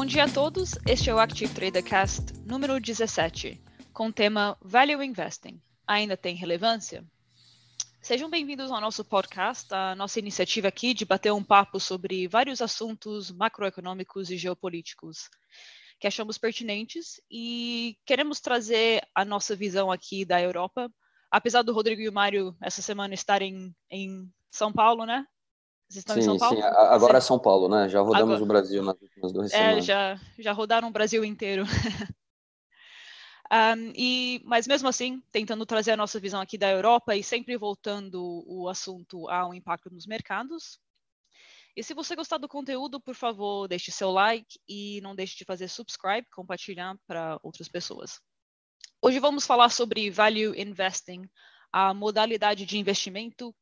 Bom dia a todos, este é o Active Trader Cast número 17, com o tema Value Investing. Ainda tem relevância? Sejam bem-vindos ao nosso podcast, a nossa iniciativa aqui de bater um papo sobre vários assuntos macroeconômicos e geopolíticos que achamos pertinentes e queremos trazer a nossa visão aqui da Europa. Apesar do Rodrigo e o Mário essa semana estarem em São Paulo, né? Vocês estão sim, em São Paulo? Sim, agora é São Paulo, né? Já rodamos agora... o Brasil nas últimas duas é, semanas. Já, já rodaram o Brasil inteiro. Um, e, mas mesmo assim, tentando trazer a nossa visão aqui da Europa e sempre voltando o assunto ao impacto nos mercados. E se você gostar do conteúdo, por favor, deixe seu like e não deixe de fazer subscribe, compartilhar para outras pessoas. Hoje vamos falar sobre value investing, a modalidade de investimento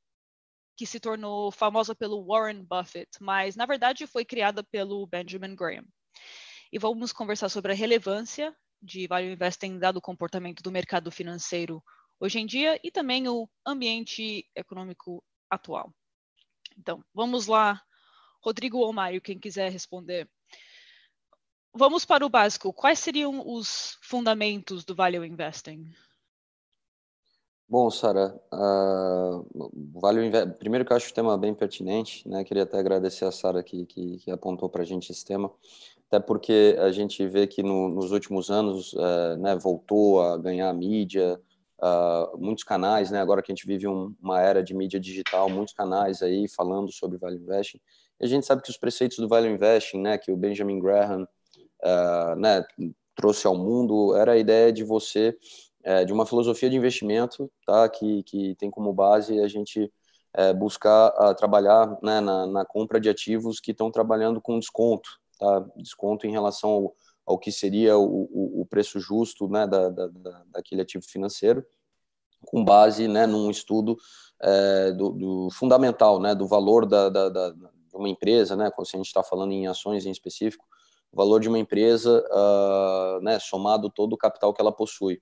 que se tornou famosa pelo Warren Buffett, mas na verdade foi criada pelo Benjamin Graham. E vamos conversar sobre a relevância de value investing dado o comportamento do mercado financeiro hoje em dia e também o ambiente econômico atual. Então, vamos lá, Rodrigo ou Mário, quem quiser responder. Vamos para o básico. Quais seriam os fundamentos do value investing? Bom, Sara, uh, value primeiro que eu acho o tema bem pertinente, né? Queria até agradecer a Sara que, que, que apontou para a gente esse tema até porque a gente vê que no, nos últimos anos é, né, voltou a ganhar mídia, uh, muitos canais, né, agora que a gente vive um, uma era de mídia digital, muitos canais aí falando sobre Value Investing, e a gente sabe que os preceitos do Value Investing, né, que o Benjamin Graham uh, né, trouxe ao mundo, era a ideia de você, é, de uma filosofia de investimento, tá, que, que tem como base a gente é, buscar uh, trabalhar né, na, na compra de ativos que estão trabalhando com desconto, tá? desconto em relação ao, ao que seria o, o, o preço justo né, da, da, daquele ativo financeiro, com base né, num estudo é, do, do, fundamental, né, do valor da, da, da, de uma empresa, né, se a gente está falando em ações em específico, o valor de uma empresa uh, né, somado todo o capital que ela possui.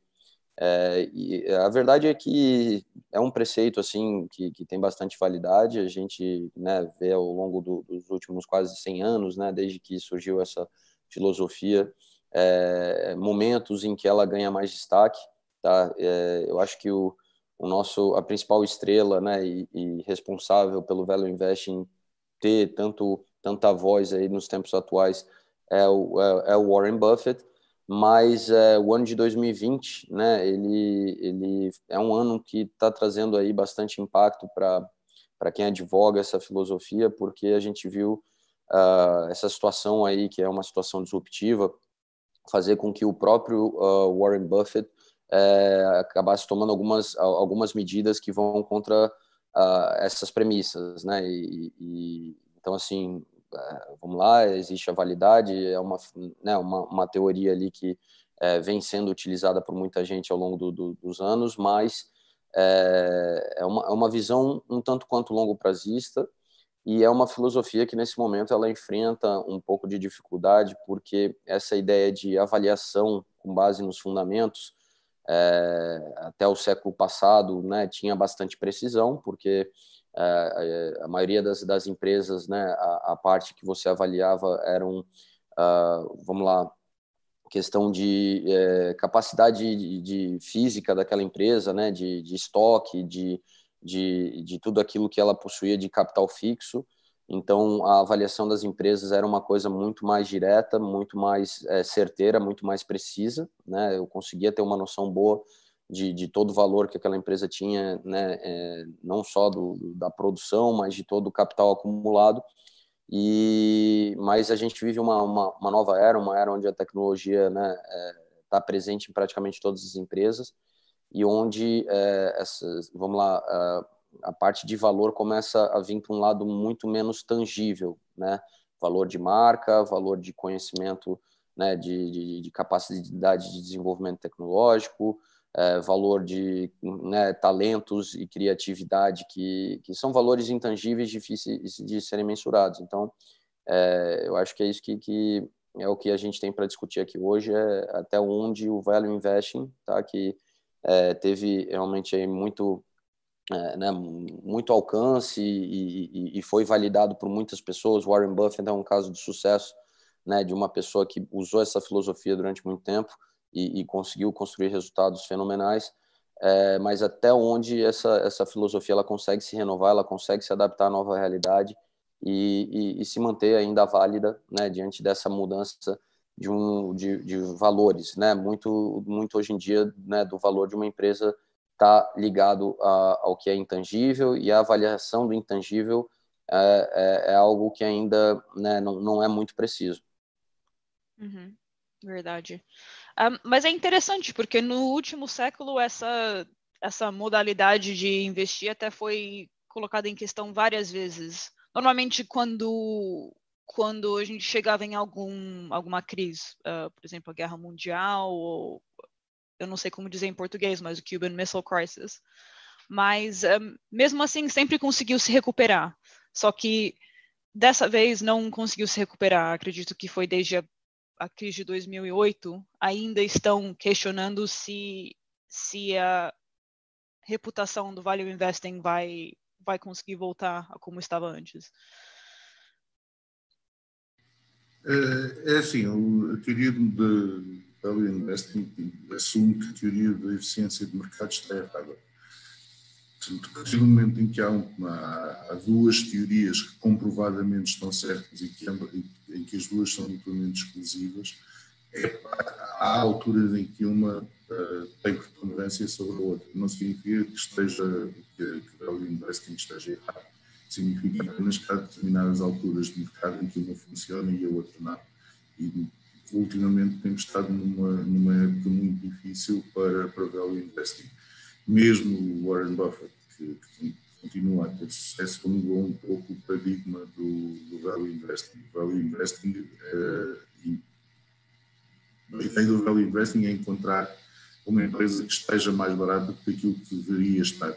É, e a verdade é que é um preceito assim que, que tem bastante validade. A gente né, vê ao longo do, dos últimos quase 100 anos, né, desde que surgiu essa filosofia, é, momentos em que ela ganha mais destaque. Tá? É, eu acho que o, o nosso a principal estrela, né, e, e responsável pelo Value Investing ter tanto tanta voz aí nos tempos atuais é o, é, é o Warren Buffett mas é, o ano de 2020, né, ele, ele é um ano que está trazendo aí bastante impacto para quem advoga essa filosofia, porque a gente viu uh, essa situação aí que é uma situação disruptiva fazer com que o próprio uh, Warren Buffett uh, acabasse tomando algumas algumas medidas que vão contra ah, essas premissas, né? E, e, então assim vamos lá, existe a validade, é uma, né, uma, uma teoria ali que é, vem sendo utilizada por muita gente ao longo do, do, dos anos, mas é, é, uma, é uma visão um tanto quanto longo prazista e é uma filosofia que nesse momento ela enfrenta um pouco de dificuldade porque essa ideia de avaliação com base nos fundamentos é, até o século passado né, tinha bastante precisão porque é, a maioria das, das empresas, né, a, a, parte que você avaliava eram, uh, vamos lá, questão de é, capacidade de, de, física daquela empresa, né, de, de estoque, de, de, de tudo aquilo que ela possuía de capital fixo. Então, a avaliação das empresas era uma coisa muito mais direta, muito mais é, certeira, muito mais precisa. Né? Eu conseguia ter uma noção boa de, de todo o valor que aquela empresa tinha, né, é, não só do, da produção, mas de todo o capital acumulado. E mas a gente vive uma, uma, uma nova era, uma era onde a tecnologia está né, é, tá presente em praticamente todas as empresas e onde é, essas, vamos lá, a, a, parte de valor começa a vir para um lado muito menos tangível, né? Valor de marca, valor de conhecimento, né? De, de, de capacidade de desenvolvimento tecnológico, é, valor de né, talentos e criatividade, que, que são valores intangíveis, difíceis de serem mensurados. Então, é, eu acho que é isso que, que é o que a gente tem para discutir aqui hoje, é até onde o value investing, tá, que é, teve realmente aí muito é, né, muito alcance e, e, e, foi validado por muitas pessoas. Warren Buffett é um caso de sucesso né, de uma pessoa que usou essa filosofia durante muito tempo e, e conseguiu construir resultados fenomenais, é, mas até onde essa, essa filosofia ela consegue se renovar, ela consegue se adaptar à nova realidade e, e, e se manter ainda válida né, diante dessa mudança de, um, de, de valores, né? Muito, muito hoje em dia, né, do valor de uma empresa está ligado a, ao que é intangível e a avaliação do intangível é, é, é algo que ainda né, não, não é muito preciso. Uhum, verdade. Um, mas é interessante porque no último século essa essa modalidade de investir até foi colocada em questão várias vezes. Normalmente quando quando a gente chegava em algum, alguma crise, uh, por exemplo, a Guerra Mundial, ou eu não sei como dizer em português, mas o Cuban Missile Crisis. Mas, um, ah, mesmo assim, sempre conseguiu se recuperar. Só que dessa vez não conseguiu se recuperar. Acredito que foi desde a, a crise de 2008. Ainda estão questionando se, se a reputação do Value Investing vai, vai conseguir voltar a como estava antes. É, é assim, a teoria de value investing assume que a teoria da eficiência de mercado está errada. A partir do momento em que há, uma, há duas teorias que comprovadamente estão certas e que, em que as duas são mutuamente exclusivas, é, há alturas em que uma uh, tem preponderância sobre a outra. Não significa que esteja que, que investing esteja errado significa apenas que há determinadas alturas de mercado em que uma funciona e a outra não. E ultimamente temos estado numa, numa época muito difícil para, para value investing. Mesmo o Warren Buffett, que, que continua a ter sucesso, mudou um pouco o paradigma do, do value investing. O value investing, uh, a ideia do value investing é encontrar uma empresa que esteja mais barata do que aquilo que deveria estar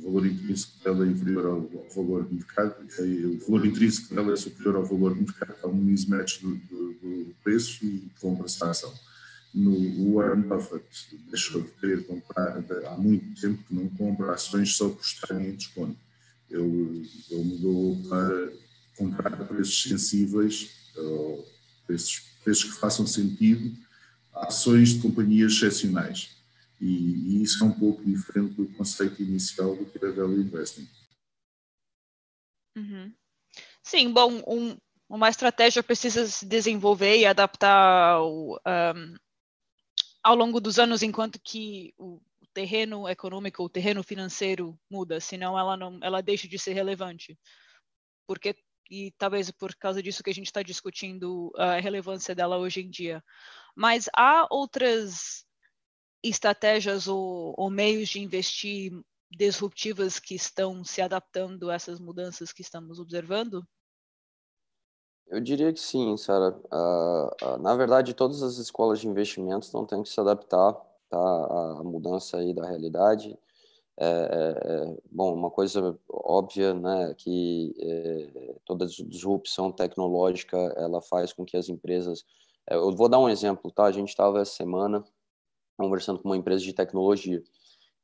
o valor intrínseco dela é inferior ao, ao valor de mercado, o valor intrínseco dela é superior ao valor de mercado, há um mismatch do, do, do preço e compra-se a ação. No Warren Buffett deixou de querer comprar, há muito tempo que não compra ações só por estarem em desconto. Ele, ele mudou para comprar a preços sensíveis, preços, preços que façam sentido, ações de companhias excepcionais e, e, isso é um pouco diferente do conceito inicial do que era value investing. Uhum. Sim, bom, um, uma estratégia precisa se desenvolver e adaptar ao, um, ao longo dos anos, enquanto que o terreno econômico, o terreno financeiro muda, senão ela não, ela deixa de ser relevante. Porque e talvez por causa disso que a gente está discutindo a relevância dela hoje em dia. Mas há outras estratégias ou, ou meios de investir disruptivas que estão se adaptando a essas mudanças que estamos observando? Eu diria que sim, Sara. Uh, uh, na verdade, todas as escolas de investimentos estão tendo que se adaptar tá, à mudança aí da realidade. É, é, é, bom, uma coisa óbvia, né, que é, toda disrupção tecnológica ela faz com que as empresas. É, eu vou dar um exemplo, tá? A gente estava essa semana conversando com uma empresa de tecnologia.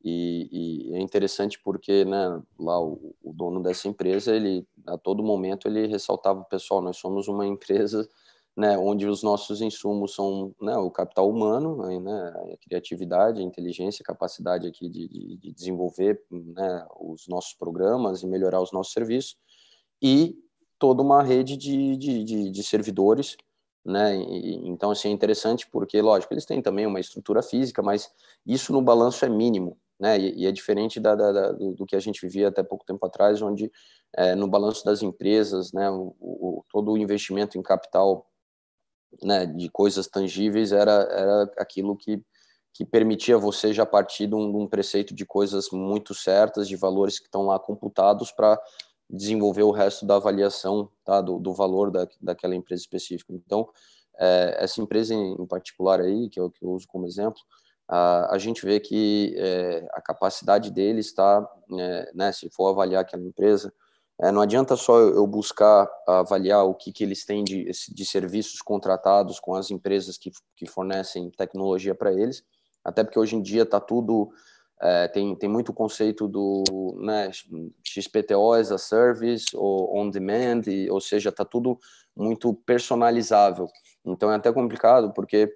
E, e é interessante porque, né, lá o, o, dono dessa empresa, ele a todo momento ele ressaltava pessoal, nós somos uma empresa, né, onde os nossos insumos são, né, o capital humano, né, a criatividade, a inteligência, a capacidade aqui de, de, de desenvolver, né, os nossos programas e melhorar os nossos serviços e toda uma rede de, de, de, de servidores né? E, então, assim, é interessante porque, lógico, eles têm também uma estrutura física, mas isso no balanço é mínimo, né? E, e é diferente da, da, da, do, do, que a gente vivia até pouco tempo atrás, onde é, no balanço das empresas, né, o, o, todo o investimento em capital, né, de coisas tangíveis era, era aquilo que que permitia você já partir de um, de um preceito de coisas muito certas, de valores que estão lá computados para desenvolver o resto da avaliação tá, do, do valor da, daquela empresa específica. Então, é, essa empresa em, particular aí, que eu, que eu uso como exemplo, a, a gente vê que é, a capacidade deles está, é, né, se for avaliar aquela empresa, é, não adianta só eu buscar avaliar o que, que eles têm de, de serviços contratados com as empresas que, que fornecem tecnologia para eles, até porque hoje em dia está tudo é, tem, tem muito conceito do né, XPTO as a service ou on demand, e, ou seja, está tudo muito personalizável. Então é até complicado porque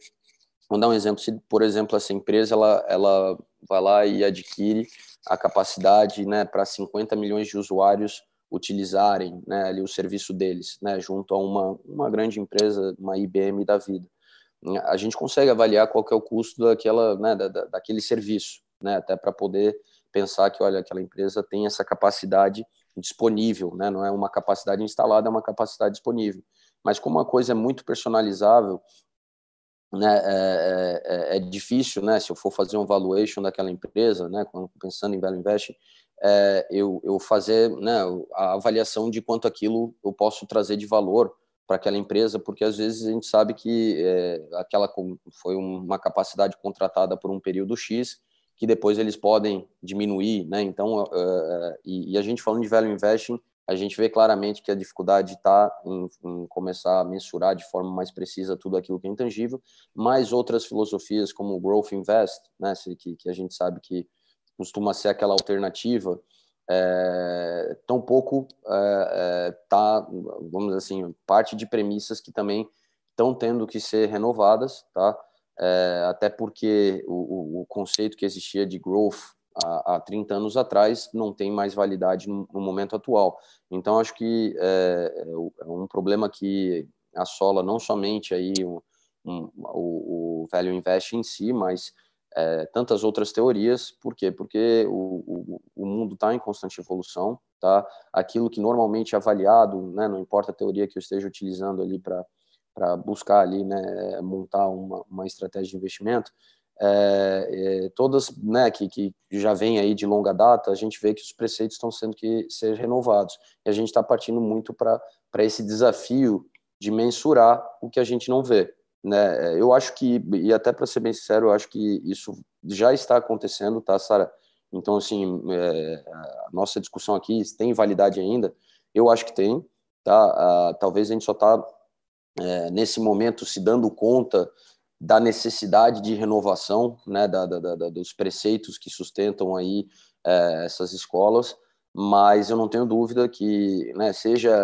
vamos dar um exemplo, se por exemplo essa empresa ela, ela vai lá e adquire a capacidade né, para 50 milhões de usuários utilizarem né, ali o serviço deles, né, junto a uma, uma grande empresa, uma IBM da vida. A gente consegue avaliar qual é o custo daquela, né, da, daquele serviço, né, até para poder pensar que, olha, aquela empresa tem essa capacidade disponível, né, não é uma capacidade instalada, é uma capacidade disponível. Mas como a coisa é muito personalizável, né, é, é, é, difícil, né, se eu for fazer um valuation daquela empresa, né, pensando em value investing, é, eu, eu fazer né, a avaliação de quanto aquilo eu posso trazer de valor para aquela empresa, porque às vezes a gente sabe que é, aquela foi uma capacidade contratada por um período X, que depois eles podem diminuir, né? Então, uh, e, e, a gente falando de value investing, a gente vê claramente que a dificuldade está em, em, começar a mensurar de forma mais precisa tudo aquilo que é intangível, mas outras filosofias como o growth invest, né, que, que a gente sabe que costuma ser aquela alternativa, é, tão pouco é, é, tá, vamos dizer assim, parte de premissas que também estão tendo que ser renovadas, tá? É, até porque o, o, conceito que existia de growth há, há 30 anos atrás não tem mais validade no, no momento atual. Então, acho que é, é, é um problema que assola não somente aí um, um, o, o value invest em si, mas é, tantas outras teorias. Por quê? Porque o, o, o mundo está em constante evolução, tá? Aquilo que normalmente é avaliado, né, não importa a teoria que eu esteja utilizando ali para buscar ali, né, montar uma, uma estratégia de investimento, é, é, todas né, que, que já vem aí de longa data, a gente vê que os preceitos estão sendo que ser renovados. E a gente está partindo muito para esse desafio de mensurar o que a gente não vê. Né? Eu acho que, e até para ser bem sincero, eu acho que isso já está acontecendo, tá, Sara? Então, assim, é, a nossa discussão aqui tem validade ainda? Eu acho que tem, tá? Ah, talvez a gente só está, é, nesse momento, se dando conta da necessidade de renovação né, da, da, da, dos preceitos que sustentam aí é, essas escolas, mas eu não tenho dúvida que, né, seja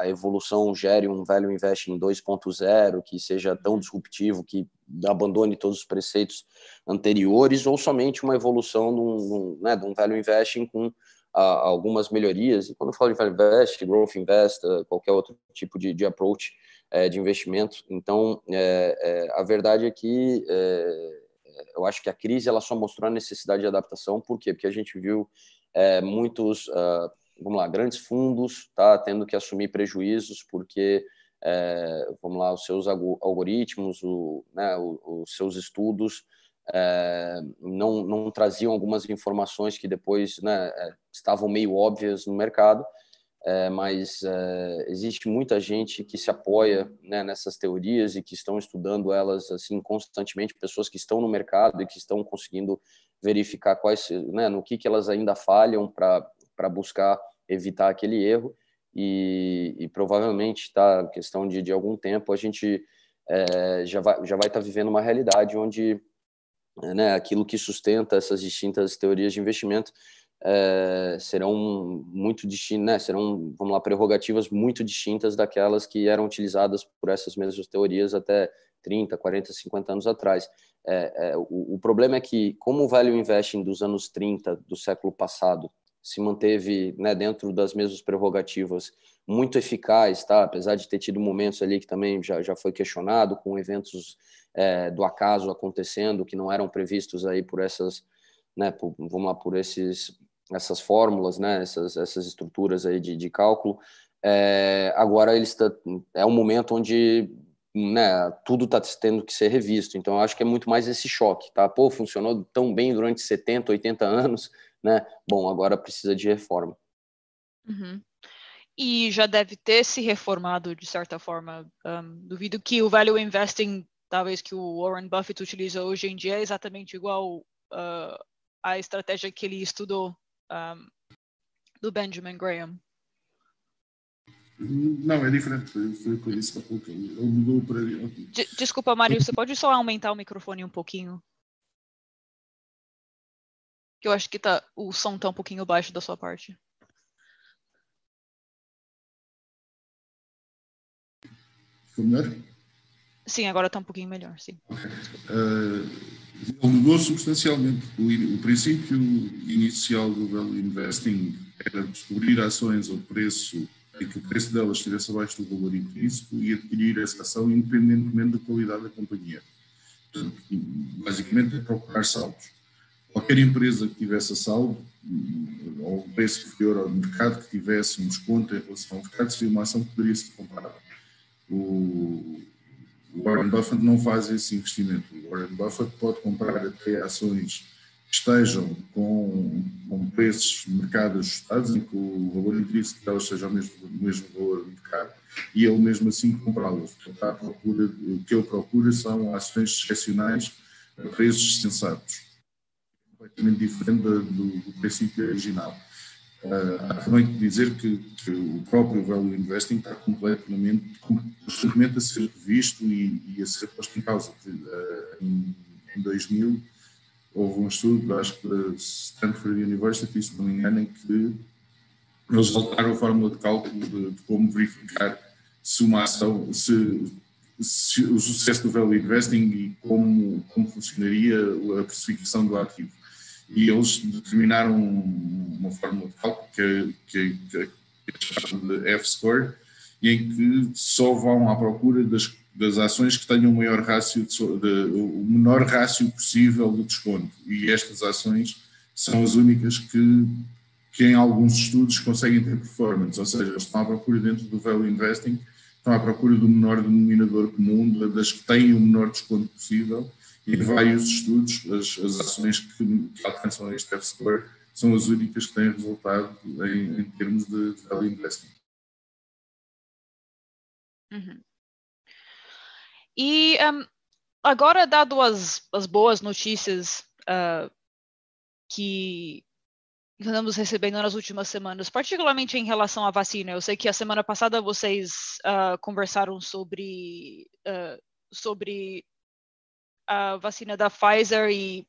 a evolução gere um value investing 2.0, que seja tão disruptivo, que abandone todos os preceitos anteriores, ou somente uma evolução de um, né, de um value investing com a, algumas melhorias. E quando eu falo de value invest, growth invest, qualquer outro tipo de, de approach, é, de investimento. Então, é, é, a verdade é que é, eu acho que a crise ela só mostrou a necessidade de adaptação. Por quê? Porque a gente viu é, muitos, uh, vamos lá, grandes fundos tá, tendo que assumir prejuízos porque, é, vamos lá, os seus algoritmos, o, né, os seus estudos não, não traziam algumas informações que depois né, estavam meio óbvias no mercado é, mas é, existe muita gente que se apoia né, nessas teorias e que estão estudando elas assim constantemente, pessoas que estão no mercado e que estão conseguindo verificar quais, né, no que, que elas ainda falham para buscar evitar aquele erro. E, e provavelmente, tá, questão de, de algum tempo, a gente é, já vai já vai estar tá vivendo uma realidade onde né, aquilo que sustenta essas distintas teorias de investimento é, serão muito distintas, né, serão, vamos lá, prerrogativas muito distintas daquelas que eram utilizadas por essas mesmas teorias até 30, 40, 50 anos atrás. É, é, o, o, problema é que, como o value investing dos anos 30 do século passado se manteve né, dentro das mesmas prerrogativas, muito eficaz, tá? apesar de ter tido momentos ali que também já, já foi questionado, com eventos é, do acaso acontecendo, que não eram previstos aí por essas, né, por, vamos lá, por esses essas fórmulas, né, essas, essas estruturas aí de, de cálculo. É, agora eles tá, é um momento onde né, tudo está tendo que ser revisto. Então, eu acho que é muito mais esse choque, tá? Pô, funcionou tão bem durante 70, 80 anos, né? Bom, agora precisa de reforma. Uhum. E já deve ter se reformado de certa forma. Um, duvido que o value investing, talvez que o Warren Buffett utiliza hoje em dia, é exatamente igual uh, à estratégia que ele estudou um, do Benjamin Graham? Não, é diferente. Foi o que eu disse há pouco. Ele mudou para. Desculpa, Mário, você pode só aumentar o microfone um pouquinho? Que eu acho que tá, o som tá um pouquinho baixo da sua parte. Ficou melhor? Sim, agora está um pouquinho melhor, sim. Uh, ele mudou substancialmente. O, o, princípio inicial do value investing era descobrir ações ao preço em que o preço delas estivesse abaixo do valor intrínseco e adquirir essa ação independentemente da qualidade da companhia. Portanto, basicamente é procurar saldos. Qualquer empresa que tivesse saldo, ou um preço inferior ao mercado, que tivesse um desconto em relação ao mercado, seria uma ação que poderia ser comprada. Warren Buffett não faz esse investimento. O Warren Buffett pode comprar até ações que estejam com, com preços de mercado ajustados, em que o valor intrínseco delas seja o mesmo, o mesmo valor de mercado, e ele mesmo assim comprá-las. Portanto, o que ele procura são ações excepcionais a preços sensatos, completamente diferente do, do princípio original. Há também que dizer que, que, o próprio value investing está completamente, constantemente a ser revisto e, e, a ser posto em causa. Uh, em, em 2000 houve um estudo, acho que da Stanford University, se não me engano, em que eles voltaram a fórmula de cálculo de, de como verificar se uma ação, se, se, o sucesso do value investing e como, como funcionaria a precificação do ativo e eles determinaram uma fórmula cálculo que, que, que, de F-score e em que só vão à procura das, das ações que tenham o maior rácio de, de, o menor rácio possível de desconto. E estas ações são as únicas que que em alguns estudos conseguem ter performance, ou seja, estão à procura dentro do value investing, estão à procura do menor denominador comum, das que têm o menor desconto possível e vários estudos, as, as ações que, que alcançam este F-score são as únicas que têm resultado em, em termos de, de value. Uhum. E um, agora, dado as, as boas notícias uh, que andamos recebendo nas últimas semanas, particularmente em relação à vacina, eu sei que a semana passada vocês uh, conversaram sobre, uh, sobre a vacina da Pfizer e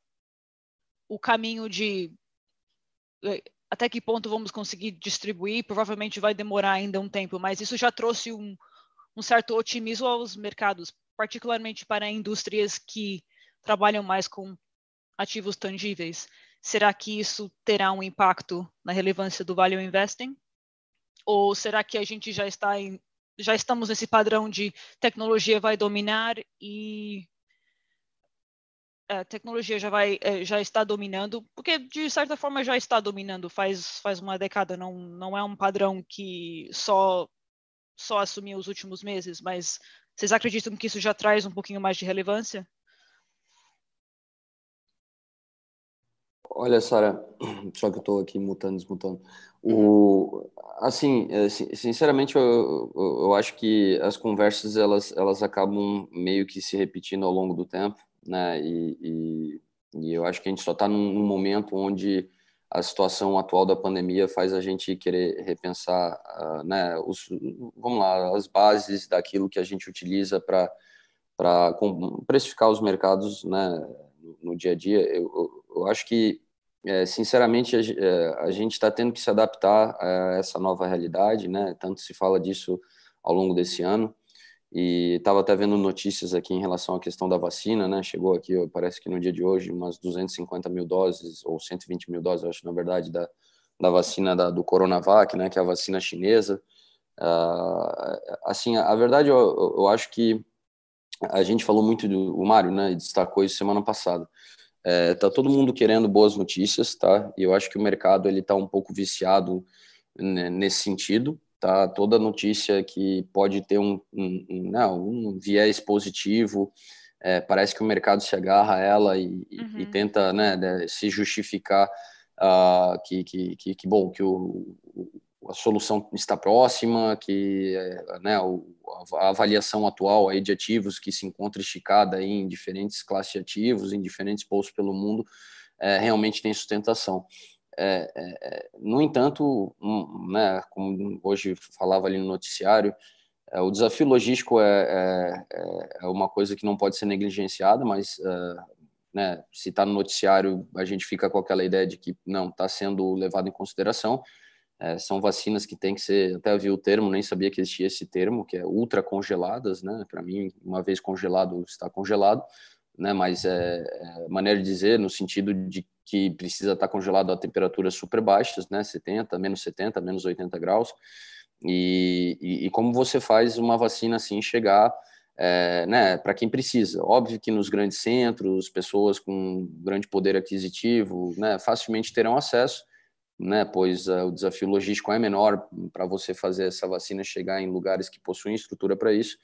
o caminho de até que ponto vamos conseguir distribuir, provavelmente vai demorar ainda um tempo, mas isso já trouxe um, um certo otimismo aos mercados, particularmente para indústrias que trabalham mais com ativos tangíveis. Será que isso terá um impacto na relevância do value investing? Ou será que a gente já está em, já estamos nesse padrão de tecnologia vai dominar e a tecnologia já vai eh, já está dominando, porque de certa forma já está dominando faz faz uma década, não não é um padrão que só só assumiu os últimos meses, mas vocês acreditam que isso já traz um pouquinho mais de relevância? Olha, Sara, só que eu estou aqui mutando, desmutando. O, assim, eh, sinceramente, eu, eu, acho que as conversas elas, elas acabam meio que se repetindo ao longo do tempo né? E, e, e eu acho que a gente só está num, num, momento onde a situação atual da pandemia faz a gente querer repensar, uh, né? Os, vamos lá, as bases daquilo que a gente utiliza para para precificar os mercados, né? No, dia a dia, eu, eu, eu acho que é, sinceramente, a, é, a gente está tendo que se adaptar a essa nova realidade, né? Tanto se fala disso ao longo desse ano. E estava até vendo notícias aqui em relação à questão da vacina, né? Chegou aqui, parece que no dia de hoje, umas 250 mil doses, ou 120 mil doses, acho, na verdade, da, da vacina da, do Coronavac, né? Que é a vacina chinesa. Uh, assim, a, a verdade, eu, eu, acho que a gente falou muito do o Mário, né? Destacou isso semana passada. É, tá todo mundo querendo boas notícias, tá? E eu acho que o mercado ele tá um pouco viciado né, nesse sentido tá? Toda notícia que pode ter um, um, um, não, um viés positivo, é, parece que o mercado se agarra a ela e, uhum. e tenta né, se justificar uh, que, que, que, que, bom, que o, a solução está próxima, que é, né, a avaliação atual aí de ativos que se encontra esticada em diferentes classes de ativos, em diferentes postos pelo mundo, é, realmente tem sustentação. É, é, é, no entanto, um, né, como hoje falava ali no noticiário, é, o desafio logístico é, é, é, uma coisa que não pode ser negligenciada, mas né, se está no noticiário, a gente fica com aquela ideia de que não está sendo levado em consideração. São vacinas que tem que ser, até vi o termo, nem sabia que existia esse termo, que é ultra congeladas, né? Para mim, uma vez congelado, está congelado, né? Mas é, maneira de dizer no sentido de que precisa estar congelado a temperaturas super baixas, né? 70, menos 70, menos 80 graus. E, e, e como você faz uma vacina assim chegar é, né, para quem precisa. Óbvio que nos grandes centros, pessoas com grande poder aquisitivo, né, facilmente terão acesso, né, pois uh, o desafio logístico é menor para você fazer essa vacina chegar em lugares que possuem estrutura para isso,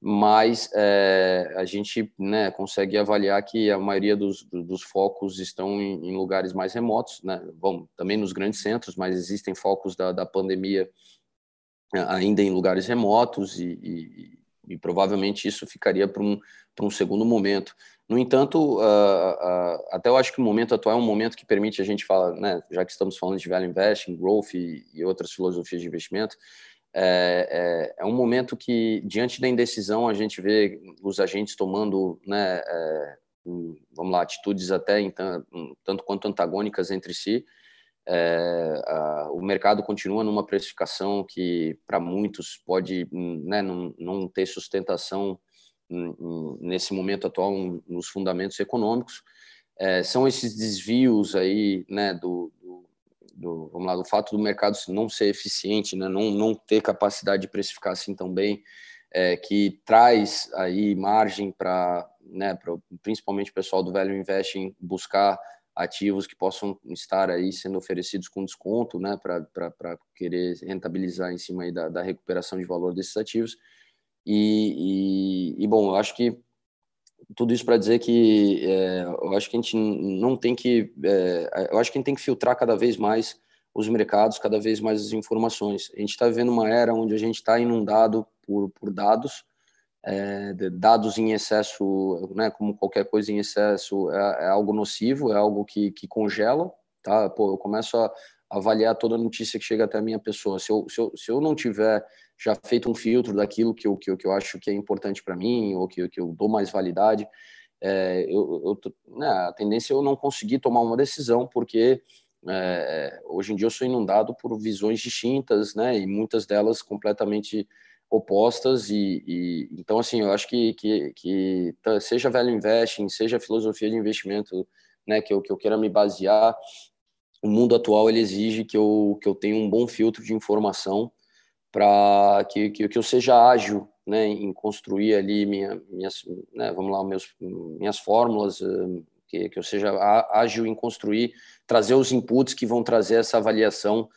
mas é, a gente né, consegue avaliar que a maioria dos, dos focos estão em, em, lugares mais remotos, né, bom, também nos grandes centros, mas existem focos da, da pandemia ainda em lugares remotos e, e, e provavelmente isso ficaria para um, um segundo momento. No entanto, uh, uh, até eu acho que o momento atual é um momento que permite a gente falar, né, já que estamos falando de value investing, growth e, e outras filosofias de investimento, é, é, é, um momento que, diante da indecisão, a gente vê os agentes tomando, né, é, vamos lá, atitudes até tanto, tanto quanto antagônicas entre si, é, a, o mercado continua numa precificação que para muitos pode né, não, não, ter sustentação nesse momento atual nos fundamentos econômicos. É, são esses desvios aí, né, do, do, vamos lá, do fato do mercado não ser eficiente, né, não, não ter capacidade de precificar assim tão bem, é, que traz aí margem para, né, principalmente o pessoal do velho investing buscar ativos que possam estar aí sendo oferecidos com desconto, né, para querer rentabilizar em cima aí da, da recuperação de valor desses ativos. E, e, e bom, eu acho que tudo isso para dizer que é, eu acho que a gente não tem que, é, eu acho que a gente tem que filtrar cada vez mais os mercados, cada vez mais as informações. A gente está vivendo uma era onde a gente está inundado por, por dados, é, dados em excesso, né, como qualquer coisa em excesso, é, é algo nocivo, é algo que, que congela, tá? Pô, eu começo a avaliar toda notícia que chega até a minha pessoa. Se eu, se eu, se eu não tiver já feito um filtro daquilo que eu, que eu, que eu acho que é importante para mim, ou que, que eu dou mais validade, é, eu, eu, né, a tendência é eu não conseguir tomar uma decisão, porque é, hoje em dia eu sou inundado por visões distintas, né, e muitas delas completamente opostas e, e, então assim eu acho que, que, que seja value investing seja filosofia de investimento né que eu, que eu queira me basear o mundo atual ele exige que eu que eu tenha um bom filtro de informação para que, que, que eu seja ágil né em construir ali minha, minhas né, vamos lá meus minhas fórmulas eh, que, que eu seja ágil em construir trazer os inputs que vão trazer essa avaliação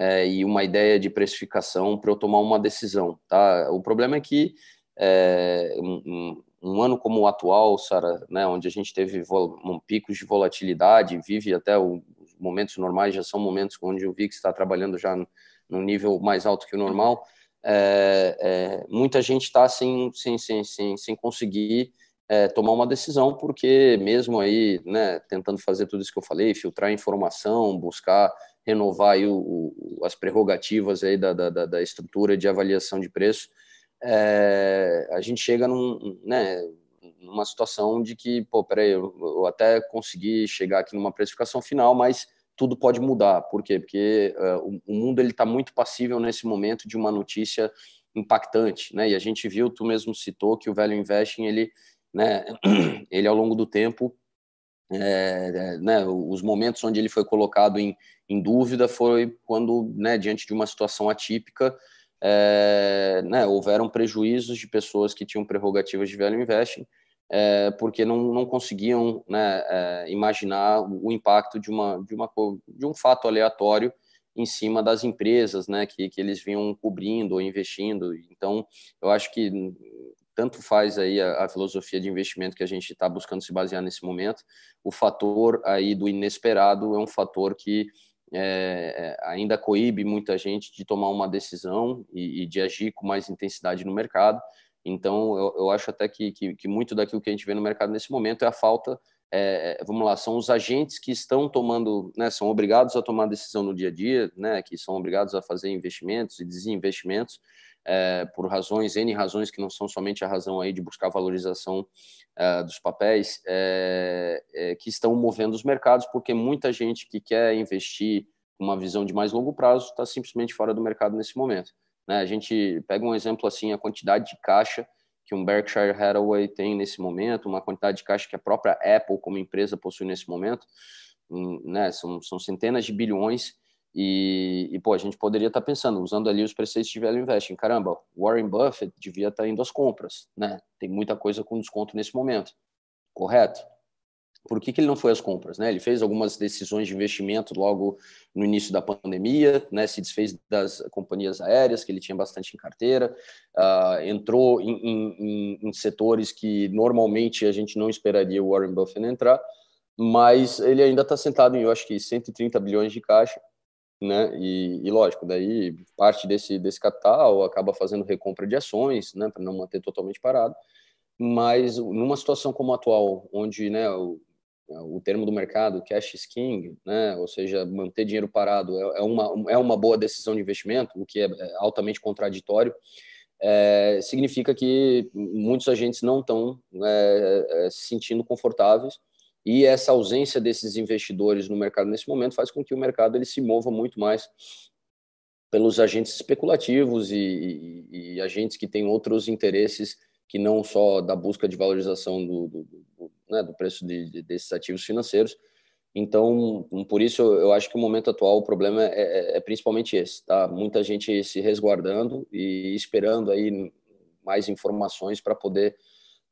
é, e uma ideia de precificação para eu tomar uma decisão. Tá? O problema é que é, um, um, ano como o atual, Sara, né, onde a gente teve um pico de volatilidade, vive até os momentos normais, já são momentos onde o VIX está trabalhando já num nível mais alto que o normal, é, é muita gente está sem, sem, sem, sem, sem conseguir é, tomar uma decisão, porque mesmo aí, né, tentando fazer tudo isso que eu falei, filtrar informação, buscar renovar aí o, o, as prerrogativas aí da, da, da, estrutura de avaliação de preço, é, a gente chega num, né, numa situação de que, pô, peraí, eu, eu até consegui chegar aqui numa precificação final, mas tudo pode mudar. Por quê? Porque uh, o, mundo ele está muito passível nesse momento de uma notícia impactante, né? E a gente viu, tu mesmo citou que o velho investing ele, né, ele ao longo do tempo é, né, os momentos onde ele foi colocado em, em dúvida foi quando, né, diante de uma situação atípica, é, né, houveram prejuízos de pessoas que tinham prerrogativas de velho investing, é, porque não, não conseguiam né, é, imaginar o impacto de, uma, de, uma, de um fato aleatório em cima das empresas né, que, que eles vinham cobrindo ou investindo. Então, eu acho que tanto faz aí a, a filosofia de investimento que a gente está buscando se basear nesse momento. O fator aí do inesperado é um fator que é, ainda coíbe muita gente de tomar uma decisão e, e, de agir com mais intensidade no mercado. Então, eu, eu acho até que, que, que, muito daquilo que a gente vê no mercado nesse momento é a falta, é, é, vamos lá, são os agentes que estão tomando, né, são obrigados a tomar decisão no dia a dia, né, que são obrigados a fazer investimentos e desinvestimentos, é, por razões, N razões que não são somente a razão aí de buscar valorização é, dos papéis, é, é, que estão movendo os mercados, porque muita gente que quer investir com uma visão de mais longo prazo está simplesmente fora do mercado nesse momento. Né? A gente pega um exemplo assim, a quantidade de caixa que um Berkshire Hathaway tem nesse momento, uma quantidade de caixa que a própria Apple como empresa possui nesse momento, né? são, são centenas de bilhões e, e, pô, a gente poderia estar pensando, usando ali os preceitos de value investing, caramba, Warren Buffett devia estar indo às compras, né? Tem muita coisa com desconto nesse momento, correto? Por que, que ele não foi às compras, né? Ele fez algumas decisões de investimento logo no início da pandemia, né? Se desfez das companhias aéreas que ele tinha bastante em carteira, uh, entrou em, em, em setores que normalmente a gente não esperaria o Warren Buffett entrar, mas ele ainda está sentado em, eu acho que 130 bilhões de caixa né? E, e, lógico, daí parte desse, desse capital acaba fazendo recompra de ações, né? Para não manter totalmente parado. Mas numa situação como a atual, onde né, o, o termo do mercado, cash is king, né? Ou seja, manter dinheiro parado é, é uma, é uma boa decisão de investimento, o que é, é altamente contraditório. É, significa que muitos agentes não estão é, é, se sentindo confortáveis e essa ausência desses investidores no mercado nesse momento faz com que o mercado ele se mova muito mais pelos agentes especulativos e, e, e agentes que têm outros interesses que não só da busca de valorização do, do, do, né, do preço de, de, desses ativos financeiros. Então, por isso, eu acho que o momento atual o problema é, é, é principalmente esse, tá? Muita gente se resguardando e esperando aí mais informações para poder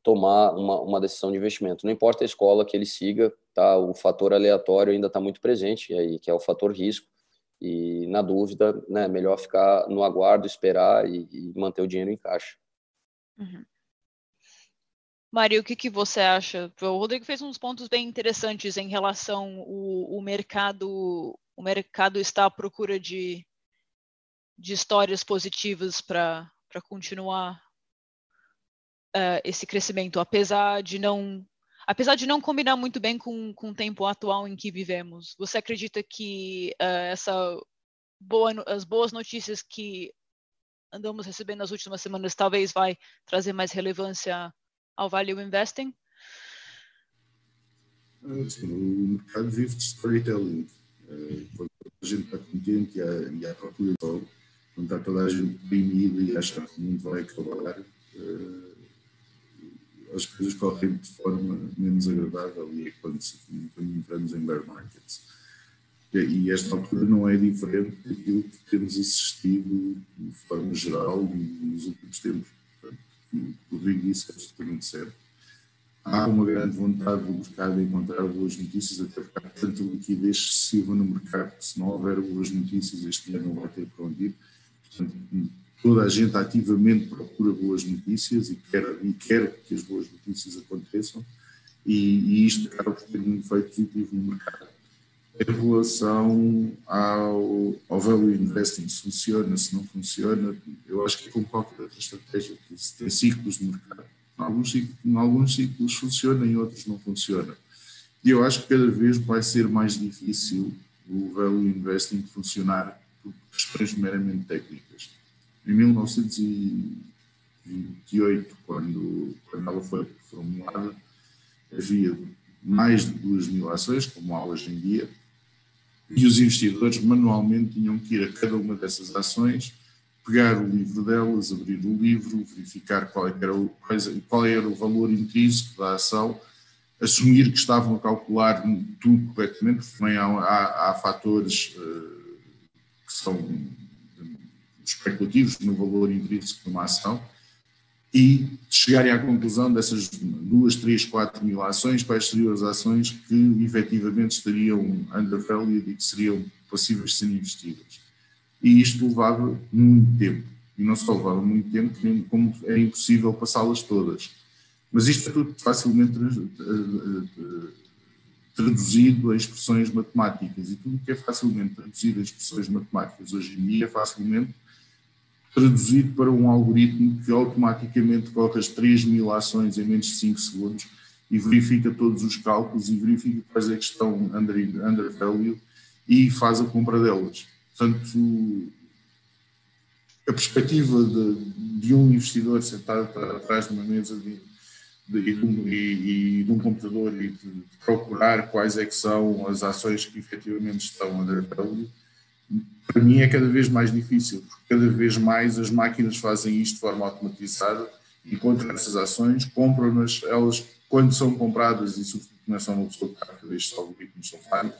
tomar uma, uma decisão de investimento. Não importa a escola que ele siga, tá? O fator aleatório ainda está muito presente, aí, que é o fator risco. E na dúvida, né, melhor ficar no aguardo, esperar e, e manter o dinheiro em caixa. Uhum. Maria, o que, que você acha? O Rodrigo fez uns pontos bem interessantes em relação o, o mercado o mercado está à procura de, de histórias positivas para continuar uh, esse crescimento, apesar de não apesar de não combinar muito bem com, com o tempo atual em que vivemos. Você acredita que uh, essa boa, as boas notícias que andamos recebendo nas últimas semanas talvez vai trazer mais relevância ao value investing? O mercado vive de storytelling. Quando a gente está contente e há, e há procura de quando está toda a gente deprimida e acha que o mundo vai acabar, as coisas correm de forma menos agradável e é quando, quando entramos em bear markets. E esta altura não é diferente daquilo que temos assistido de forma geral nos últimos tempos. O Rodrigo disse é absolutamente certo. Há uma grande vontade do mercado de encontrar boas notícias, até porque há tanta liquidez excessiva no mercado que se não houver boas notícias este ano não vai ter para onde ir. Portanto, toda a gente ativamente procura boas notícias e quer, e quer que as boas notícias aconteçam, e, e isto acaba por ter um efeito positivo no mercado. Em relação ao, ao value investing, se funciona, se não funciona, eu acho que como qualquer outra estratégia, tem ciclos de mercado. Em alguns, em alguns ciclos funciona, em outros não funciona. E eu acho que cada vez vai ser mais difícil o value investing funcionar por questões meramente técnicas em 1928, quando, quando ela foi formulada, havia mais de 2 mil ações, como há hoje em dia, e os investidores manualmente tinham que ir a cada uma dessas ações, pegar o livro delas, abrir o livro, verificar qual era o, qual era o valor intrínseco da ação, assumir que estavam a calcular tudo corretamente, porque há, há, há fatores uh, que são especulativos no valor intrínseco de uma ação e chegarem à conclusão dessas duas, três, quatro mil ações, quais seriam as ações que efetivamente estariam undervalued e que seriam passíveis de serem investidas. E isto levava muito tempo. E não só levava muito tempo, como é impossível passá-las todas. Mas isto é tudo facilmente traduzido a expressões matemáticas. E tudo que é facilmente traduzido a expressões matemáticas hoje em dia é facilmente traduzido para um algoritmo que automaticamente corre as 3 mil ações em menos de 5 segundos e verifica todos os cálculos e verifica quais é que estão under, undervalued e faz a compra delas. Portanto, a perspectiva de, de, um investidor sentado atrás de uma mesa de, de, de e, de um, computador e de, procurar quais é que são as ações que efetivamente estão undervalued, para mim é cada vez mais difícil, porque cada vez mais as máquinas fazem isto de forma automatizada, encontram essas ações, compram-nas, elas quando são compradas, e sobretudo não é só uma pessoa que estes algoritmos são vários,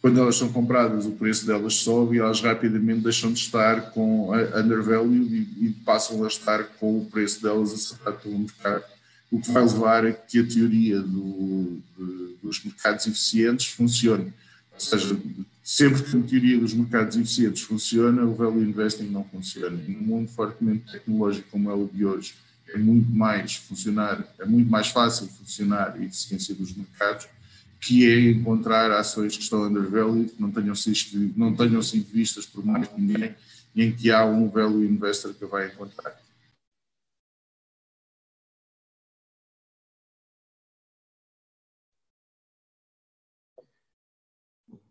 quando elas são compradas o preço delas sobe e elas rapidamente deixam de estar com undervalued e, e passam a estar com o preço delas acertado pelo mercado, o que vai levar a que a teoria do, de, dos mercados eficientes funcione. Ou seja, sempre que a teoria dos mercados eficientes funciona, o value investing não funciona. Num mundo fortemente tecnológico como é o de hoje, é muito mais funcionar, é muito mais fácil funcionar a eficiência dos mercados, que é encontrar ações que estão undervalued, que não tenham sido, não tenham sido vistas por mais ninguém, em que há um value investor que vai encontrar.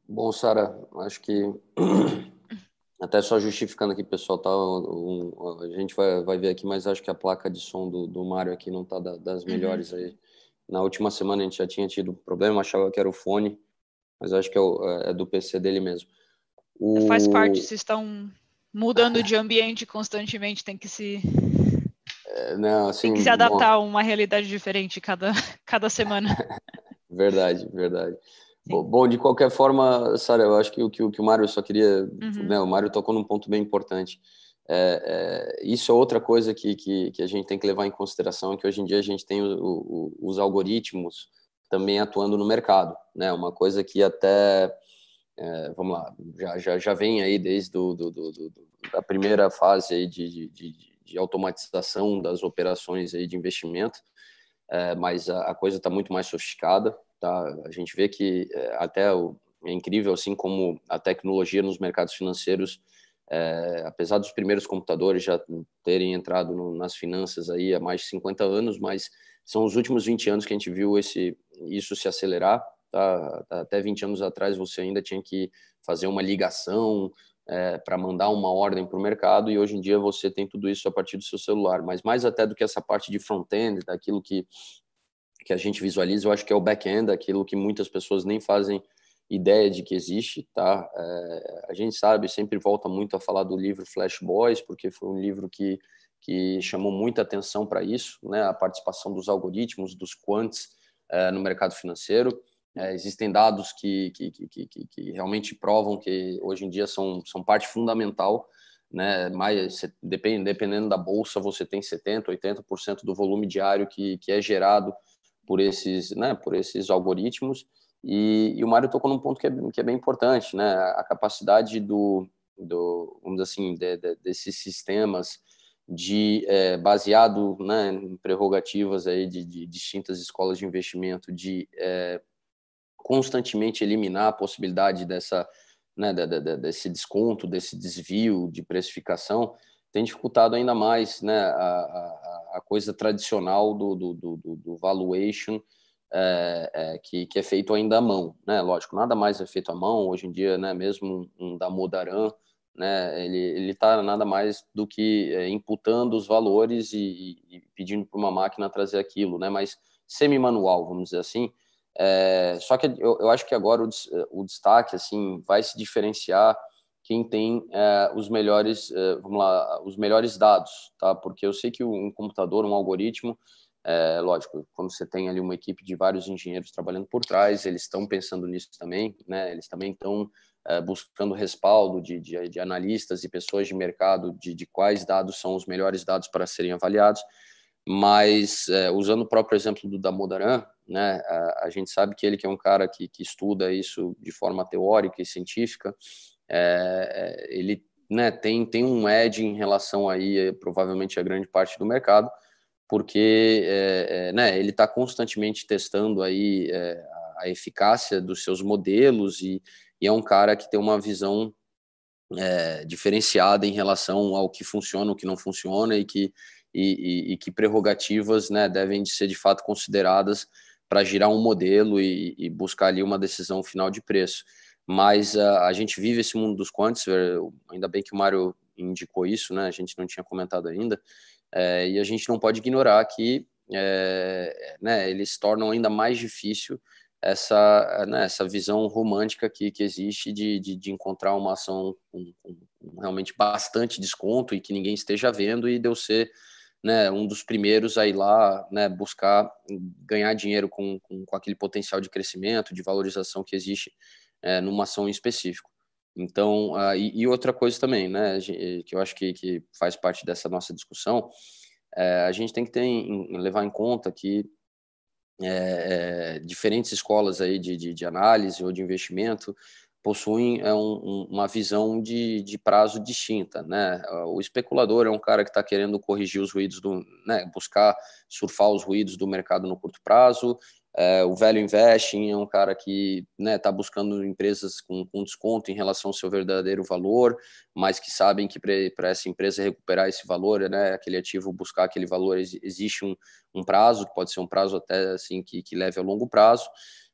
Bom, Sara, acho que até só justificando aqui, pessoal, tá? Um, a gente vai, vai ver aqui, mas acho que a placa de som do, do Mário aqui não está da, das uhum. melhores uhum. aí. Na última semana a gente já tinha tido problema, achava que era o fone, mas acho que é, o, é, é do PC dele mesmo. O... Faz parte, vocês estão mudando de ambiente constantemente, tem que se é, não, assim, tem que se adaptar bom... a uma realidade diferente cada, cada semana. verdade, verdade. Bom, de qualquer forma, Sara, eu acho que o que, o, que o Mário só queria. Uhum. Né, o Mário tocou num ponto bem importante. É, é, isso é outra coisa que, que, que, a gente tem que levar em consideração, que hoje em dia a gente tem o, o, os algoritmos também atuando no mercado. Né? Uma coisa que até, é, vamos lá, já, já, já vem aí desde do, do, do, do a primeira fase aí de, de, de, automatização das operações aí de investimento, é, mas a, a coisa está muito mais sofisticada. Tá? A gente vê que é, até o, é incrível assim como a tecnologia nos mercados financeiros, é, apesar dos primeiros computadores já terem entrado no, nas finanças aí há mais de 50 anos, mas são os últimos 20 anos que a gente viu esse isso se acelerar. Tá? até 20 anos atrás você ainda tinha que fazer uma ligação é, para mandar uma ordem para o mercado e hoje em dia você tem tudo isso a partir do seu celular. Mas mais até do que essa parte de front-end, daquilo que que a gente visualiza, eu acho que é o back-end, aquilo que muitas pessoas nem fazem ideia de que existe, tá? É, a gente sabe, sempre volta muito a falar do livro Flash Boys, porque foi um livro que, que chamou muita atenção para isso, né? A participação dos algoritmos, dos quants é, no mercado financeiro. É, existem dados que, que, que, que, que realmente provam que hoje em dia são, são parte fundamental né? Mais dependendo da bolsa, você tem 70, 80% do volume diário que, que é gerado por esses, né, por esses algoritmos. E, e o Mário tocou num ponto que é, que é bem importante, né? A capacidade do, do vamos dizer assim, de, de, desses sistemas de é, baseado né, em prerrogativas aí de, de, distintas escolas de investimento de é, constantemente eliminar a possibilidade dessa né, de, de, desse desconto, desse desvio de precificação, tem dificultado ainda mais né, a, a, a coisa tradicional do, do, do, do valuation é, é, que, que, é feito ainda à mão. Né? Lógico, nada mais é feito à mão. Hoje em dia, né, mesmo um da Modaran, né, ele está nada mais do que é, imputando os valores e, e pedindo para uma máquina trazer aquilo, né? mas semi-manual, vamos dizer assim. É, só que eu, eu, acho que agora o, o destaque assim vai se diferenciar quem tem é, os melhores, é, vamos lá, os melhores dados, tá? Porque eu sei que um computador, um algoritmo, é, lógico, quando você tem ali uma equipe de vários engenheiros trabalhando por trás, eles estão pensando nisso também, né? Eles também estão é, buscando respaldo de, de, de, analistas e pessoas de mercado de, de, quais dados são os melhores dados para serem avaliados. Mas é, usando o próprio exemplo do Damodaran, né? A, a, gente sabe que ele que é um cara que, que estuda isso de forma teórica e científica é, é, ele né, tem, tem um edge em relação aí, provavelmente, a grande parte do mercado, porque é, é, né, ele está constantemente testando aí é, a eficácia dos seus modelos e, e, é um cara que tem uma visão é, diferenciada em relação ao que funciona, o que não funciona e que, e, e, e que prerrogativas né, devem de ser de fato consideradas para girar um modelo e, buscar ali uma decisão final de preço mas uh, a gente vive esse mundo dos quants, ainda bem que o Mário indicou isso, né? A gente não tinha comentado ainda, é, e a gente não pode ignorar que é, né, eles tornam ainda mais difícil essa, né, essa visão romântica que, que existe de, de, de encontrar uma ação com, com, realmente bastante desconto e que ninguém esteja vendo e deu ser né, um dos primeiros a ir lá né, buscar ganhar dinheiro com, com, com, aquele potencial de crescimento, de valorização que existe é, numa ação em específico. Então, uh, e, e, outra coisa também, né, que eu acho que, que faz parte dessa nossa discussão, é, a gente tem que ter em, levar em conta que é, é, diferentes escolas aí de, de, de, análise ou de investimento possuem é, um, uma visão de, de, prazo distinta, né? O especulador é um cara que está querendo corrigir os ruídos do, né, buscar surfar os ruídos do mercado no curto prazo. É, o velho investing é um cara que está né, tá buscando empresas com, com, desconto em relação ao seu verdadeiro valor, mas que sabem que para essa empresa recuperar esse valor, né, aquele ativo buscar aquele valor, existe um, um prazo, que pode ser um prazo até assim que, que leve a longo prazo.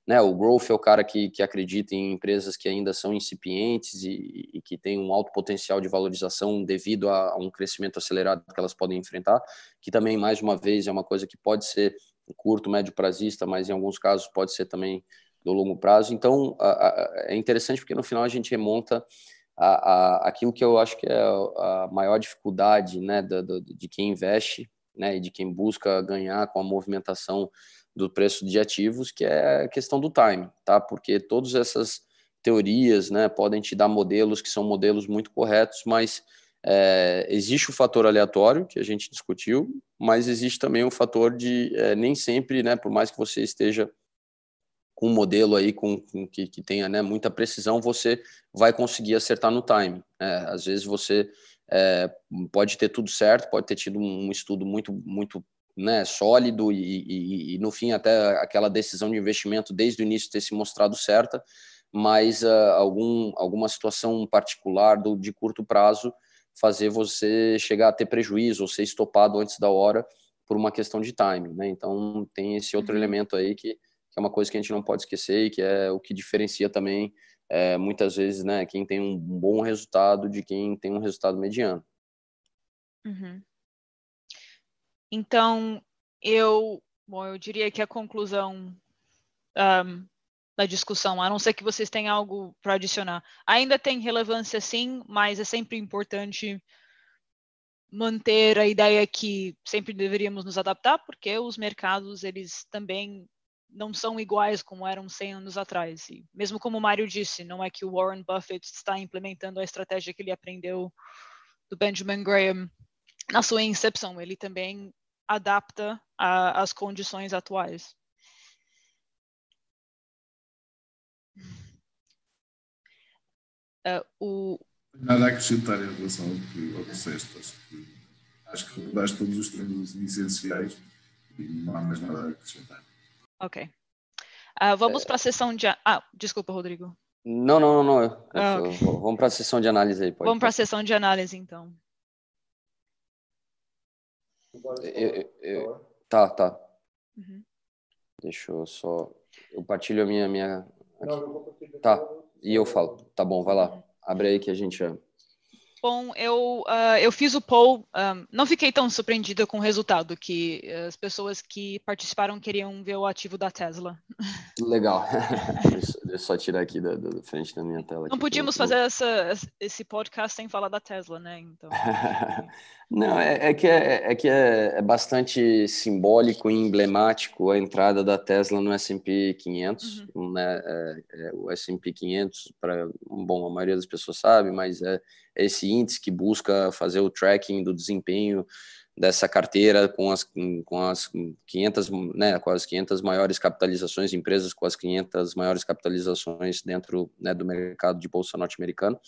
Né, o growth é o cara que, que acredita em empresas que ainda são incipientes e, e que têm um alto potencial de valorização devido a, a um crescimento acelerado que elas podem enfrentar, que também, mais uma vez, é uma coisa que pode ser curto, médio prazista, mas em alguns casos pode ser também do longo prazo. Então, a, a, é interessante porque no final a gente remonta a, aquilo que eu acho que é a maior dificuldade né, de, de quem investe né, e de quem busca ganhar com a movimentação do preço de ativos, que é a questão do time, tá? Porque todas essas teorias, né, podem te dar modelos que são modelos muito corretos, mas é, existe o fator aleatório que a gente discutiu, mas existe também o fator de é, nem sempre, né, por mais que você esteja com um modelo aí com, com que, que, tenha né, muita precisão, você vai conseguir acertar no time. Né? Às vezes você é, pode ter tudo certo, pode ter tido um estudo muito muito né, sólido e, e, e, no fim até aquela decisão de investimento desde o início ter se mostrado certa, mas uh, algum, alguma situação particular do, de curto prazo fazer você chegar a ter prejuízo ou ser estopado antes da hora por uma questão de timing, né? Então tem esse outro uhum. elemento aí que, que, é uma coisa que a gente não pode esquecer e que é o que diferencia também é, muitas vezes, né, quem tem um bom resultado de quem tem um resultado mediano. Uhum. Então eu, bom, eu diria que a conclusão um, da discussão, a não ser que vocês tenham algo para adicionar. Ainda tem relevância sim, mas é sempre importante manter a ideia que sempre deveríamos nos adaptar, porque os mercados eles também não são iguais como eram 100 anos atrás. E mesmo como o Mário disse, não é que o Warren Buffett está implementando a estratégia que ele aprendeu do Benjamin Graham na sua incepção, ele também adapta às condições atuais. Uh, o... Nada a acrescentar em relação ao que, ao que disseste. Acho que, acho que recordaste todos os termos essenciais e não há mais nada a acrescentar. Ok. Uh, vamos é... para a sessão de. Ah, desculpa, Rodrigo. Não, não, não. não. Ah, okay. Vamos para a sessão de análise aí. Pode, vamos para a sessão de análise, então. Eu, eu, tá, tá. Uhum. Deixa eu só. Eu partilho a minha. minha... Tá. E eu falo, tá bom, vai lá, abre aí que a gente chama. Bom, eu, uh, eu fiz o poll, um, ah, não fiquei tão surpreendida com o resultado, que as pessoas que participaram queriam ver o ativo da Tesla. Legal. deixa, eu só tirar aqui da, da frente da minha tela. Não podíamos fazer essa, esse podcast sem falar da Tesla, né? Então... não, é, é, que, é, é que é, é, bastante simbólico e emblemático a entrada da Tesla no S&P 500, uhum. né? É, é o S&P 500, para bom, a maioria das pessoas sabe, mas é esse índice que busca fazer o tracking do desempenho dessa carteira com as, com as 500, né, com as 500 maiores capitalizações, empresas com as 500 maiores capitalizações dentro né, do mercado de bolsa norte-americano.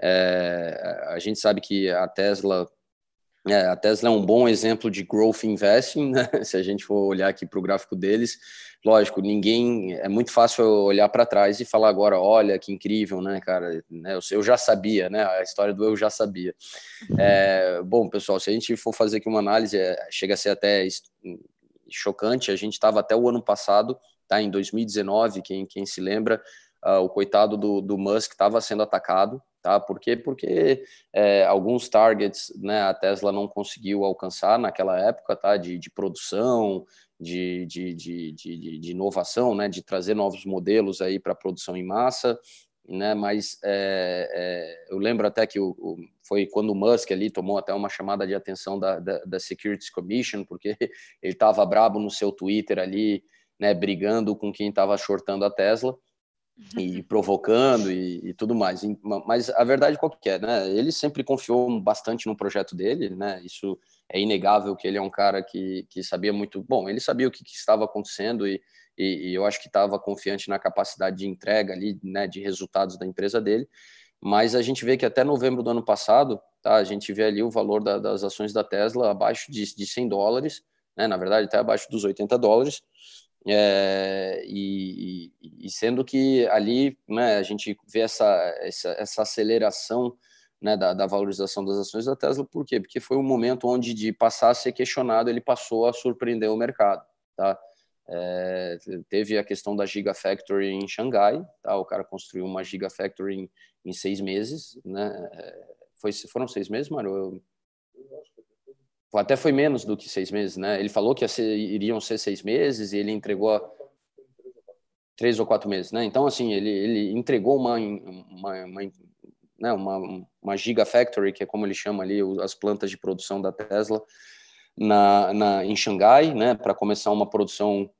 É, a gente sabe que a Tesla é, a Tesla é um bom exemplo de growth investing, né? se a gente for olhar aqui para o gráfico deles. Lógico, ninguém. É muito fácil olhar para trás e falar agora: olha que incrível, né, cara? Né, eu já sabia, né? A história do eu já sabia. É, bom, pessoal, se a gente for fazer aqui uma análise, é, chega a ser até chocante. A gente estava até o ano passado, tá? Em 2019, quem, quem se lembra, uh, o coitado do, do Musk estava sendo atacado Tá? Por quê? Porque é, alguns targets né, a Tesla não conseguiu alcançar naquela época tá? de, de produção, de, de, de, de, de inovação, né? de trazer novos modelos aí para produção em massa. Né, mas é, é, eu lembro até que o, o, foi quando o Musk ali tomou até uma chamada de atenção da, da, da Securities Commission, porque ele estava brabo no seu Twitter ali, né, brigando com quem estava shortando a Tesla e provocando e, e, tudo mais. Mas a verdade qual que é, né? Ele sempre confiou bastante no projeto dele, né? Isso é inegável que ele é um cara que, que sabia muito. Bom, ele sabia o que, que estava acontecendo e, e, e, eu acho que estava confiante na capacidade de entrega ali, né? De resultados da empresa dele. Mas a gente vê que até novembro do ano passado, tá? A gente vê ali o valor da, das ações da Tesla abaixo de, de 100 dólares, né? Na verdade, até abaixo dos 80 dólares. É, e, e, sendo que ali né, a gente vê essa, essa, essa aceleração né, da, da, valorização das ações da Tesla, por quê? Porque foi um momento onde, de passar a ser questionado, ele passou a surpreender o mercado. Tá? É, teve a questão da Gigafactory em Xangai, tá? o cara construiu uma Gigafactory em, em seis meses, né? É, foi, foram seis meses, mano? Eu, até foi menos do que seis meses, né? Ele falou que ser, iriam ser seis meses e ele entregou três ou quatro meses, né? Então, assim, ele, ele entregou uma, uma, uma, né, uma, uma gigafactory, que é como ele chama ali as plantas de produção da Tesla, na, na, em Xangai, né, para começar uma produção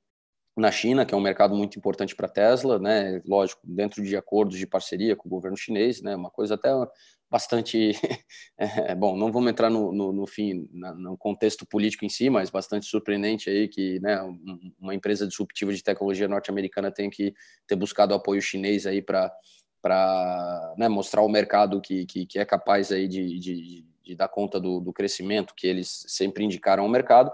na China, que é um mercado muito importante para a Tesla, né? Lógico, dentro de acordos de parceria com o governo chinês, né? Uma coisa até bastante é, bom. Não vamos entrar no, no, no fim, na, no contexto político em si, mas bastante surpreendente aí que, né? Uma empresa disruptiva de tecnologia norte-americana tem que ter buscado apoio chinês aí para para né, mostrar ao mercado que, que, que, é capaz aí de, de, de dar conta do, do crescimento que eles sempre indicaram ao mercado.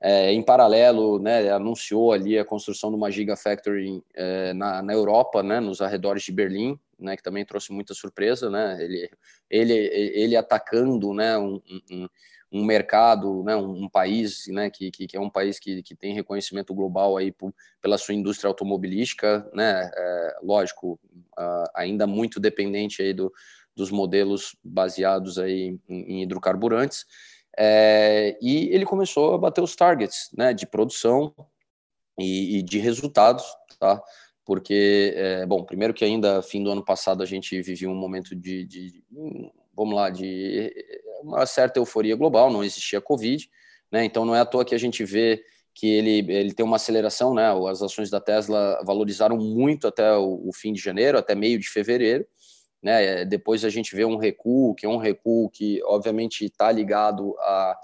É, em paralelo, né, anunciou ali a construção de uma Gigafactory é, na, na Europa, né, nos arredores de Berlim, né, que também trouxe muita surpresa, né, ele, ele, ele atacando, né, um, um, um mercado, né, um, país, né, que, que, é um país que, que tem reconhecimento global aí por, pela sua indústria automobilística, né, é, lógico, uh, ainda muito dependente aí do, dos modelos baseados aí em, em hidrocarburantes, é, e ele começou a bater os targets né, de produção e, e de resultados, tá? Porque, é, bom, primeiro que ainda fim do ano passado a gente vivia um momento de, de, vamos lá, de uma certa euforia global, não existia Covid, né? Então não é à toa que a gente vê que ele, ele tem uma aceleração, né? As ações da Tesla valorizaram muito até o, o fim de janeiro, até meio de fevereiro, né? Depois a gente vê um recuo, que é um recuo que obviamente está ligado a,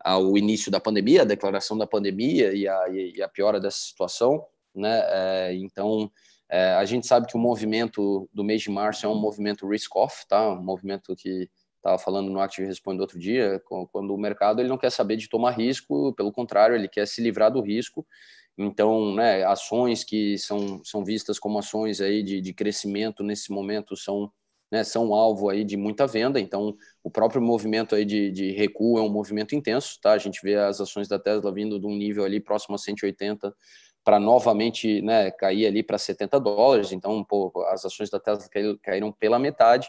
ao início da pandemia, a declaração da pandemia e a, e a piora dessa situação, né? É, então é, a gente sabe que o movimento do mês de março é um movimento risk-off, tá? Um movimento que estava falando no Active Responde outro dia, quando o mercado ele não quer saber de tomar risco, pelo contrário, ele quer se livrar do risco. Então, né, ações que são, são vistas como ações aí de, de crescimento nesse momento são né, são alvo aí de muita venda, então o próprio movimento aí de, de recuo é um movimento intenso, tá? A gente vê as ações da Tesla vindo de um nível ali próximo a 180 para novamente né, cair ali para 70 dólares, então pô, as ações da Tesla caíram pela metade.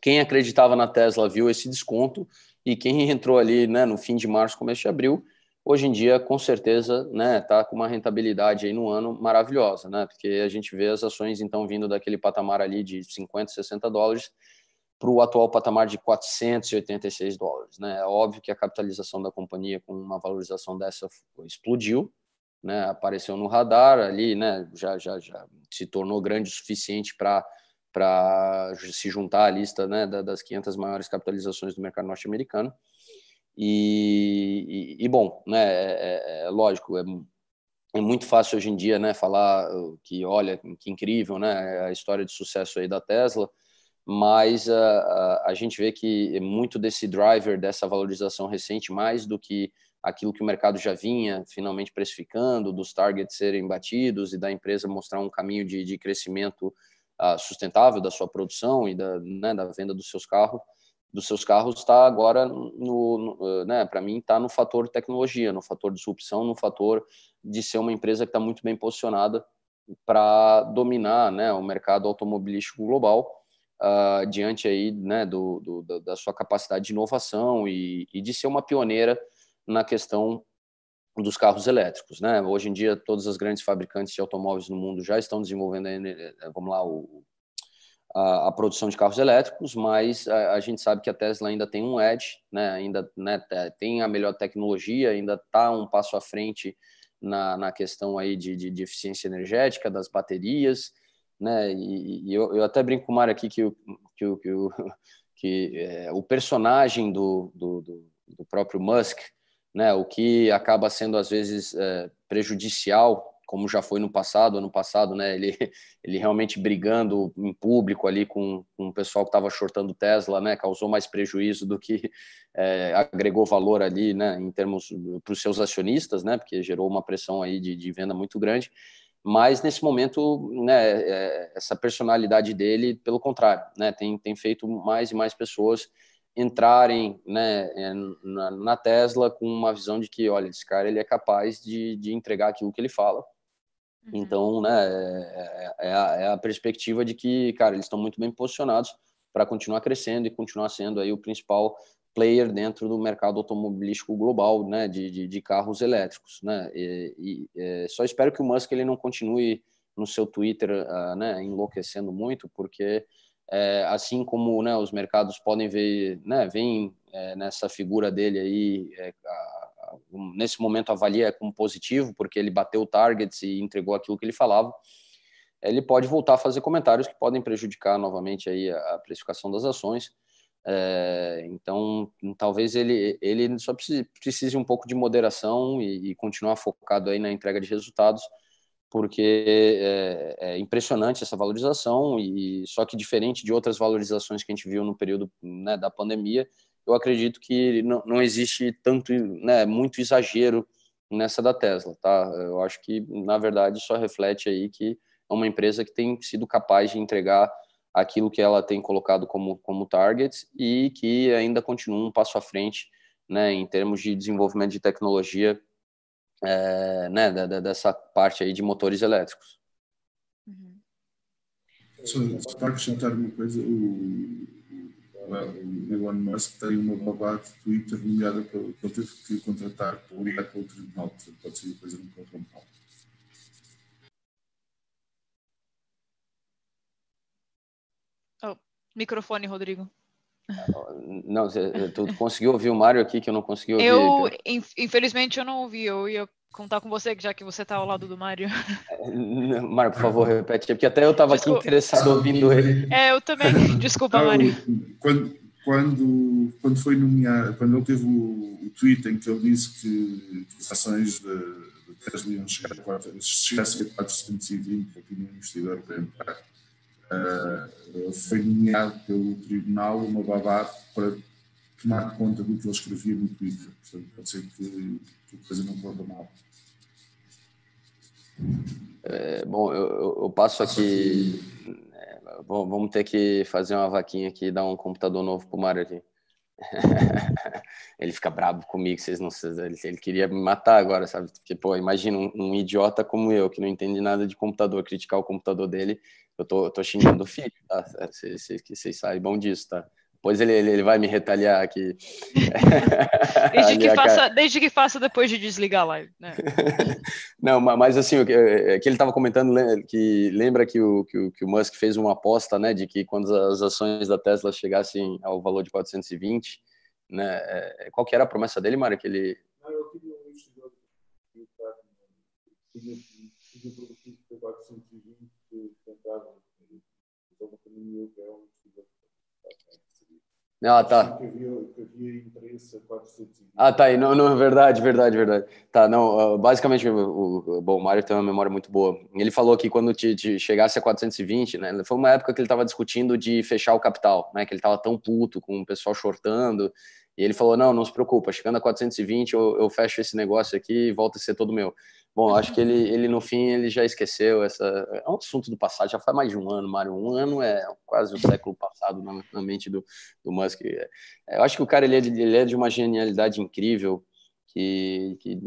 Quem acreditava na Tesla viu esse desconto e quem entrou ali né, no fim de março, começo de abril, hoje em dia, com certeza, né, tá com uma rentabilidade aí no ano maravilhosa, né? Porque a gente vê as ações então vindo daquele patamar ali de 50, 60 dólares para o atual patamar de 486 dólares, né? É óbvio que a capitalização da companhia com uma valorização dessa explodiu, né? Apareceu no radar ali, né? Já já já se tornou grande o suficiente para para se juntar à lista né, das 500 maiores capitalizações do mercado norte-americano. E, e, e, bom, né, é, é, é lógico, é, é, muito fácil hoje em dia, né, falar que, olha, que incrível, né, a história de sucesso aí da Tesla, mas a, a, a gente vê que muito desse driver, dessa valorização recente, mais do que aquilo que o mercado já vinha finalmente precificando, dos targets serem batidos e da empresa mostrar um caminho de, de crescimento uh, sustentável da sua produção e da, né, da venda dos seus carros, dos seus carros está agora no, no né, para mim está no fator tecnologia, no fator disrupção, no fator de ser uma empresa que está muito bem posicionada para dominar, né, o mercado automobilístico global, uh, diante aí, né, do, do, da sua capacidade de inovação e, e de ser uma pioneira na questão dos carros elétricos, né? Hoje em dia, todas as grandes fabricantes de automóveis no mundo já estão desenvolvendo, eh, vamos lá, o, a, a, produção de carros elétricos, mas a, a, gente sabe que a Tesla ainda tem um edge, né? Ainda né, tem a melhor tecnologia, ainda está um passo à frente na, na questão aí de, de, de, eficiência energética das baterias, né? E, e eu, eu, até brinco com o Mário aqui que, o, que, o, que, que é, o personagem do, do, do, do próprio Musk né? O que acaba sendo às vezes é, prejudicial, como já foi no passado, ano passado, né? Ele, ele realmente brigando em público ali com, com o pessoal que estava shortando Tesla, né? Causou mais prejuízo do que é, agregou valor ali, né? Em termos para os seus acionistas, né? Porque gerou uma pressão aí de, de venda muito grande mas nesse momento, né, é, essa personalidade dele, pelo contrário, né, tem, tem feito mais e mais pessoas entrarem né, é, na, na, Tesla com uma visão de que, olha, esse cara ele é capaz de, de entregar aquilo que ele fala. Uhum. Então, né, é, é, a, é, a, perspectiva de que, cara, eles estão muito bem posicionados para continuar crescendo e continuar sendo aí o principal player dentro do mercado automobilístico global, né, de, de, de carros elétricos, né, e, e é, só espero que o Musk ele não continue no seu Twitter, uh, né, enlouquecendo muito, porque é, assim como né, os mercados podem ver, né, vem é, nessa figura dele aí, é, a, nesse momento avalia como positivo, porque ele bateu targets e entregou aquilo que ele falava, ele pode voltar a fazer comentários que podem prejudicar novamente aí a, precificação das ações. É, então, talvez ele, ele só precise um pouco de moderação e, e continuar focado aí na entrega de resultados, porque é, é, impressionante essa valorização e só que diferente de outras valorizações que a gente viu no período né, da pandemia, eu acredito que não, não existe tanto, né, muito exagero nessa da Tesla, tá? Eu acho que na verdade só reflete aí que é uma empresa que tem sido capaz de entregar aquilo que ela tem colocado como como targets e que ainda continua um passo à frente, né, em termos de desenvolvimento de tecnologia é, né, da, dessa parte aí de motores elétricos. Uhum. Só, só para acrescentar uma coisa, o, o Elon Musk tem uma babá de Twitter nomeada que ele teve que contratar para ligar para o tribunal, portanto pode ser coisa no controle oh, Microfone, Rodrigo. Não, tu conseguiu ouvir o Mário aqui que eu não consegui ouvir? Eu, infelizmente, eu não ouvi. Eu ia contar com você, já que você está ao lado do Mário. Mário, por favor, repete, porque até eu estava aqui interessado ouvindo ele. É, eu também. Desculpa, ah, Mário. Quando, quando, quando foi nomeado, quando ele teve o, o tweet em que ele disse que, que as ações de, de Tesla iam chegar a 4, se chegasse a 420, ele tinha um investidor para entrar uh, foi nomeado pelo tribunal uma babá para tomar conta do que ele escrevia no Twitter. Portanto, pode ser que, É, bom, eu, eu, passo aqui. É, vamos ter que fazer uma vaquinha aqui e dar um computador novo para o Mário aqui. ele fica bravo comigo, vocês não ele, ele queria me matar agora, sabe? Porque, pô, imagina um, um, idiota como eu, que não entende nada de computador, criticar o computador dele eu tô, eu tô xingando o filho, tá? Vocês saibam disso, tá? Depois ele, ele, ele vai me retaliar aqui. desde, que faça, desde que faça depois de desligar a live, né? Não, mas assim, o que, é que ele estava comentando, que lembra que o, que, o, que o Musk fez uma aposta, né, de que quando as ações da Tesla chegassem ao valor de 420, né, é, qual que era a promessa dele, Mário? Que ele... Não, eu queria um investidor que tinha, tinha prometido 420 ah, tá. Ah, tá. não, não, verdade, verdade, verdade. Tá, não, basicamente, o, o, bom, o Mário tem uma memória muito boa. Ele falou que quando te, te chegasse a 420, né, foi uma época que ele estava discutindo de fechar o capital, né, que ele estava tão puto com o pessoal shortando, e ele falou, não, não se preocupa, chegando a 420 eu, eu fecho esse negócio aqui e volta a ser todo meu. Bom, acho que ele, ele no fim ele já esqueceu essa. É um assunto do passado, já faz mais de um ano, Mário. Um ano é quase o século passado na, na mente do, do Musk. É, eu acho que o cara ele é, de, ele é de uma genialidade incrível que, que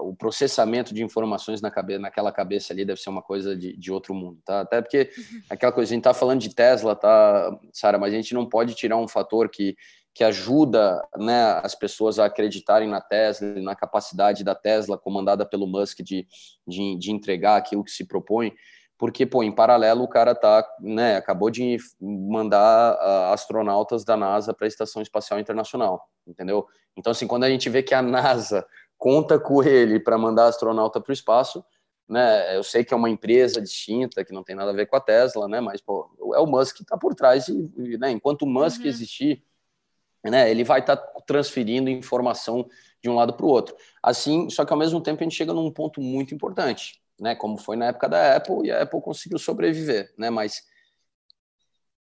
o processamento de informações na cabeça, naquela cabeça ali deve ser uma coisa de, de outro mundo, tá? Até porque uhum. aquela coisa, a gente tá falando de Tesla, tá, Sara, mas a gente não pode tirar um fator que, que ajuda né, as pessoas a acreditarem na Tesla, na capacidade da Tesla, comandada pelo Musk, de, de, de entregar aquilo que se propõe, porque, pô, em paralelo o cara tá, né, acabou de mandar uh, astronautas da NASA para a Estação Espacial Internacional, entendeu? Então, assim, quando a gente vê que a NASA conta com ele para mandar astronauta para o espaço, né, eu sei que é uma empresa distinta, que não tem nada a ver com a Tesla, né, mas, pô, é o Musk que está por trás, e, né, enquanto o Musk uhum. existir, né, ele vai estar tá transferindo informação de um lado para o outro. Assim, só que ao mesmo tempo a gente chega num ponto muito importante, né, como foi na época da Apple, e a Apple conseguiu sobreviver, né, mas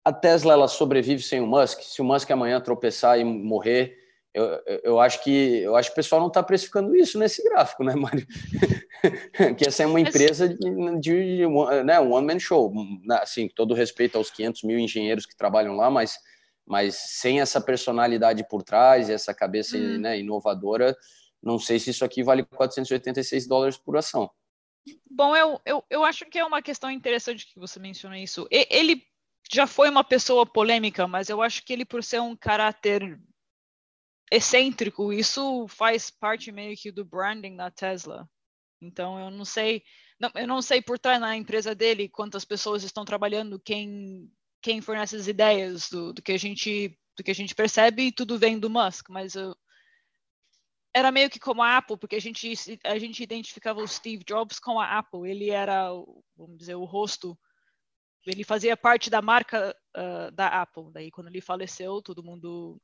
a Tesla ela sobrevive sem o Musk. Se o Musk amanhã tropeçar e morrer, eu, eu acho que eu acho que o pessoal não está precificando isso nesse gráfico, né, Mário? que essa é uma empresa de, de, de né, um one man show, né, assim, todo respeito aos 500 mil engenheiros que trabalham lá, mas mas sem essa personalidade por trás, essa cabeça hum. né, inovadora, não sei se isso aqui vale 486 dólares por ação. Bom, eu, eu, eu acho que é uma questão interessante que você menciona isso. Ele já foi uma pessoa polêmica, mas eu acho que ele, por ser um caráter excêntrico, isso faz parte meio que do branding da Tesla. Então, eu não sei, não, eu não sei por trás na empresa dele quantas pessoas estão trabalhando, quem quem fornece as ideias do, do, que a gente do que a gente percebe e tudo vem do Musk, mas eu, era meio que como a Apple, porque a gente a gente identificava o Steve Jobs com a Apple, ele era vamos dizer o rosto, ele fazia parte da marca uh, da Apple. Daí quando ele faleceu, todo mundo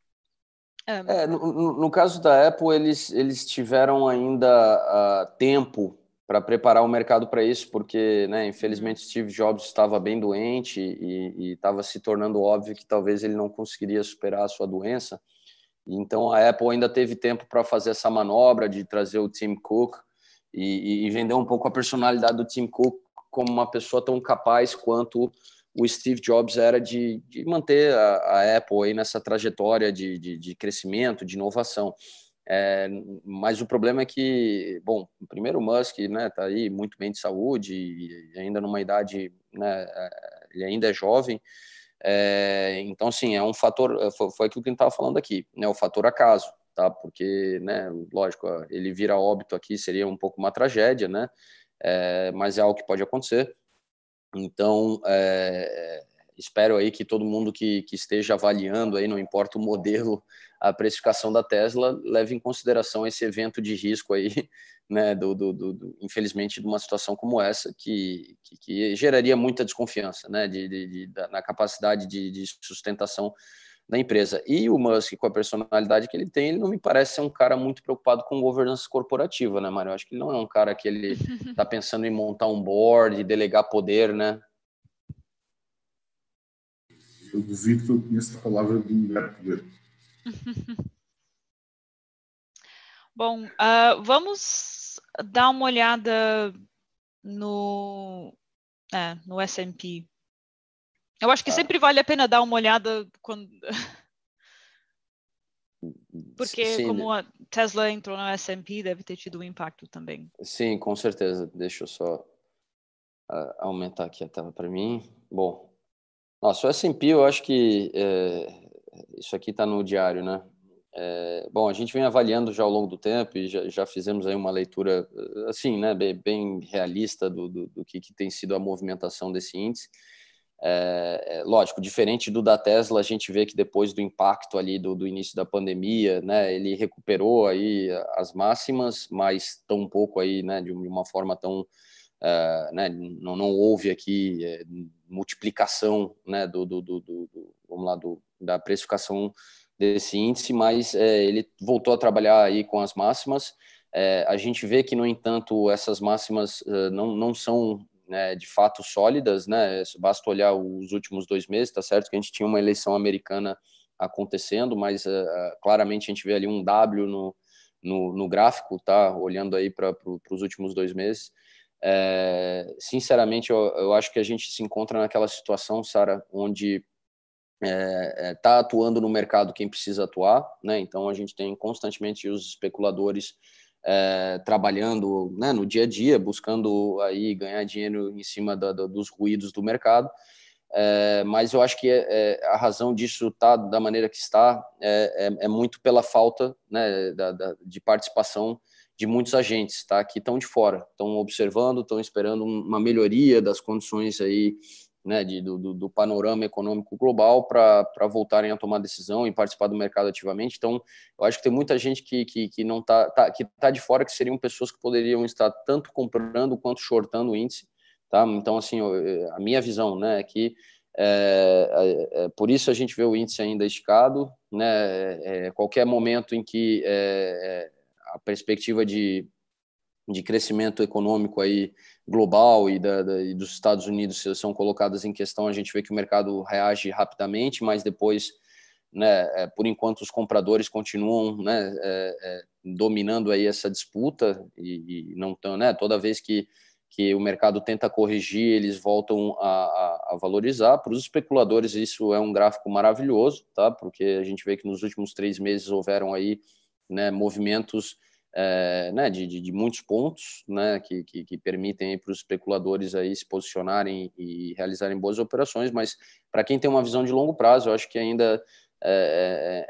um... é, no, no, caso da Apple, eles, eles tiveram ainda uh, tempo para preparar o mercado para isso, porque, né, infelizmente, Steve Jobs estava bem doente e estava se tornando óbvio que talvez ele não conseguiria superar a sua doença. Então, a Apple ainda teve tempo para fazer essa manobra de trazer o Tim Cook e, e, vender um pouco a personalidade do Tim Cook como uma pessoa tão capaz quanto o Steve Jobs era de, de manter a, a, Apple aí nessa trajetória de, de, de crescimento, de inovação. É, mas o problema é que, bom, primeiro o Musk, né, tá aí muito bem de saúde e ainda numa idade, né, é, ele ainda é jovem, é, então, sim, é um fator, é, foi, aquilo que a gente estava falando aqui, né, o fator acaso, tá, porque, né, lógico, ele vira óbito aqui seria um pouco uma tragédia, né, é, mas é algo que pode acontecer, então, é, espero aí que todo mundo que, que esteja avaliando aí, não importa o modelo, a precificação da Tesla, leve em consideração esse evento de risco aí, né, do, do, do infelizmente, de uma situação como essa, que, que, que geraria muita desconfiança, né, de, de, de na capacidade de, de sustentação da empresa. E o Musk, com a personalidade que ele tem, ele não me parece ser um cara muito preocupado com governança corporativa, né, Mário? Eu acho que ele não é um cara que ele está pensando em montar um board, delegar poder, né? Eu duvido que eu conheça a palavra de lugar poder. Bom, uh, vamos dar uma olhada no, é, no S&P. Eu acho que ah. sempre vale a pena dar uma olhada quando... Porque Sim, como a Tesla entrou no S&P, deve ter tido um impacto também. Sim, com certeza. Deixa eu só uh, aumentar aqui a tela para mim. Bom, nossa, o S&P eu acho que é, isso aqui está no diário, né? É, bom, a gente vem avaliando já ao longo do tempo e já, já fizemos aí uma leitura assim, né, bem, bem realista do, do, do que, que, tem sido a movimentação desse índice. É, é, lógico, diferente do da Tesla, a gente vê que depois do impacto ali do, do início da pandemia, né, ele recuperou aí as máximas, mas tão pouco aí, né, de uma forma tão Uh, né, não, não, houve aqui é, multiplicação né, do, do, do, do, vamos lá, da precificação desse índice, mas é, ele voltou a trabalhar aí com as máximas. É, a gente vê que, no entanto, essas máximas não, não são né, de fato sólidas, né? Basta olhar os últimos dois meses, tá certo que a gente tinha uma eleição americana acontecendo, mas claramente a gente vê ali um W no, no, no gráfico, tá? Olhando aí para os últimos dois meses. É, sinceramente, eu, eu, acho que a gente se encontra naquela situação, Sara, onde está é, é, tá atuando no mercado quem precisa atuar, né? Então a gente tem constantemente os especuladores é, trabalhando né, no dia a dia, buscando aí ganhar dinheiro em cima da, da, dos ruídos do mercado. É, mas eu acho que é, é a razão disso tá da maneira que está é, é, muito pela falta né, da, de participação de muitos agentes, tá? Que estão de fora, estão observando, estão esperando uma melhoria das condições aí né, de, do, do, panorama econômico global para voltarem a tomar decisão e participar do mercado ativamente. Então, eu acho que tem muita gente que, que, que não está tá, que tá de fora, que seriam pessoas que poderiam estar tanto comprando quanto shortando o índice. Tá? Então, assim, a minha visão né, é que é, é, é, por isso a gente vê o índice ainda esticado. Né, é, é qualquer momento em que é, a perspectiva de, de crescimento econômico aí global e, da, da, e, dos Estados Unidos são colocadas em questão, a gente vê que o mercado reage rapidamente, mas depois, né, é, por enquanto, os compradores continuam né, é, é, dominando aí essa disputa e, e não estão, né, toda vez que, que o mercado tenta corrigir, eles voltam a, a, a valorizar. Para os especuladores, isso é um gráfico maravilhoso, tá? porque a gente vê que nos últimos três meses houveram aí né, movimentos é, né, de, de, de, muitos pontos né, que, que, que permitem para os especuladores aí se posicionarem e realizarem boas operações, mas para quem tem uma visão de longo prazo, eu acho que ainda é,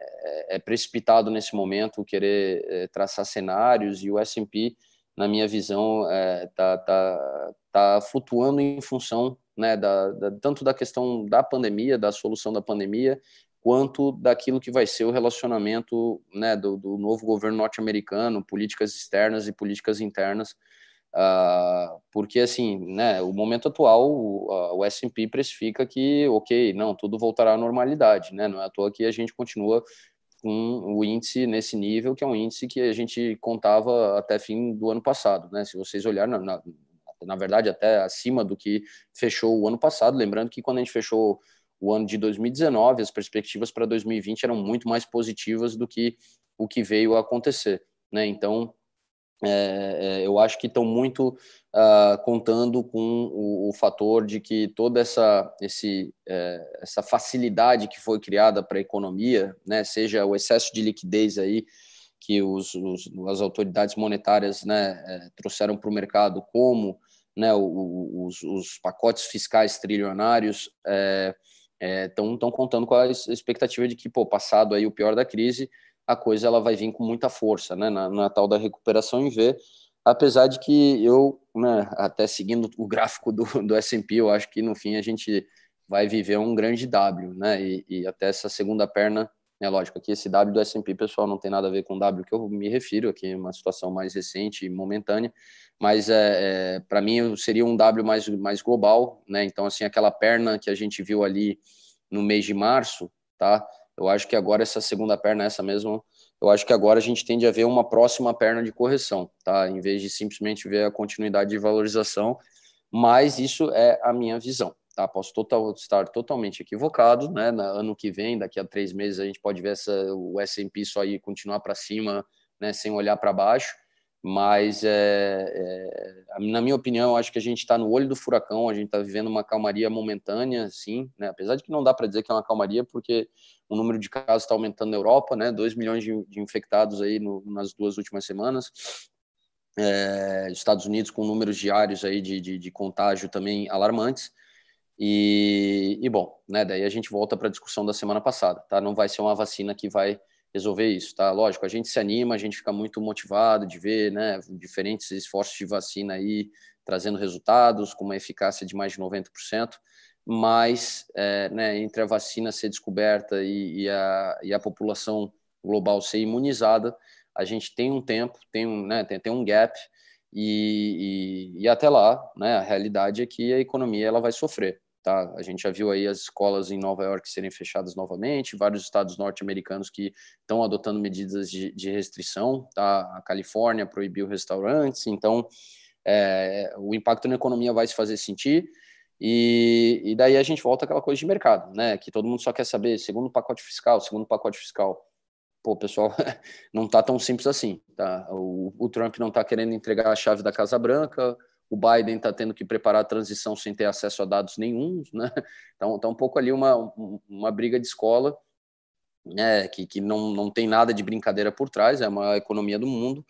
é, é precipitado nesse momento querer traçar cenários e o S&P, na minha visão, está tá, tá flutuando em função né, da, da, tanto da questão da pandemia, da solução da pandemia, quanto daquilo que vai ser o relacionamento né, do, do novo governo norte-americano, políticas externas e políticas internas, uh, porque assim, né, o momento atual, o, o S&P precifica que, ok, não, tudo voltará à normalidade, né, não é à toa que a gente continua com o índice nesse nível, que é um índice que a gente contava até fim do ano passado, né, se vocês olharem, na, na, na verdade, até acima do que fechou o ano passado, lembrando que quando a gente fechou o ano de 2019, as perspectivas para 2020 eram muito mais positivas do que o que veio a acontecer. Né? Então, é, é, eu acho que estão muito uh, contando com o, o, fator de que toda essa, esse, é, essa facilidade que foi criada para a economia, né, seja o excesso de liquidez aí que os, os as autoridades monetárias né, é, trouxeram para o mercado, como né, os, os, pacotes fiscais trilionários, é, estão é, contando com a expectativa de que, pô, passado aí o pior da crise, a coisa ela vai vir com muita força, né, na, na tal da recuperação em V, apesar de que eu, né, até seguindo o gráfico do, do S&P, eu acho que no fim a gente vai viver um grande W, né, e, e até essa segunda perna, é lógico, aqui esse W do S&P, pessoal, não tem nada a ver com o W que eu me refiro, aqui é uma situação mais recente e momentânea, mas é, é para mim seria um W mais, mais global, né? Então, assim, aquela perna que a gente viu ali no mês de março, tá? Eu acho que agora essa segunda perna, essa mesmo, eu acho que agora a gente tende a ver uma próxima perna de correção, tá? Em vez de simplesmente ver a continuidade de valorização, mas isso é a minha visão, tá? Posso total, estar totalmente equivocado, né? No ano que vem, daqui a três meses, a gente pode ver essa, o S&P só ir continuar para cima, né? Sem olhar para baixo, mas é, é, na minha opinião, acho que a gente está no olho do furacão, a gente está vivendo uma calmaria momentânea, sim, né? apesar de que não dá para dizer que é uma calmaria, porque o número de casos está aumentando na Europa, né? 2 milhões de, de infectados aí no, nas duas últimas semanas, é, Estados Unidos com números diários aí de, de, de contágio também alarmantes, e, e, bom, né, daí a gente volta para a discussão da semana passada, tá? Não vai ser uma vacina que vai resolver isso, tá? Lógico, a gente se anima, a gente fica muito motivado de ver, né, diferentes esforços de vacina aí trazendo resultados com uma eficácia de mais de 90%, mas é, né, entre a vacina ser descoberta e, e, a, e a população global ser imunizada, a gente tem um tempo, tem um, né, tem, tem um gap e, e, e, até lá, né, a realidade é que a economia ela vai sofrer. Tá? A gente já viu aí as escolas em Nova York serem fechadas novamente, vários estados norte-americanos que estão adotando medidas de, de, restrição. Tá? A Califórnia proibiu restaurantes, então é, o impacto na economia vai se fazer sentir. E, e, daí a gente volta àquela coisa de mercado, né? Que todo mundo só quer saber segundo pacote fiscal, segundo pacote fiscal. Pô, pessoal, não tá tão simples assim, tá? O, o Trump não tá querendo entregar a chave da Casa Branca, o Biden está tendo que preparar a transição sem ter acesso a dados nenhum, né? Então, tá um pouco ali uma, uma briga de escola, né? Que, que não, não tem nada de brincadeira por trás, é uma economia do mundo.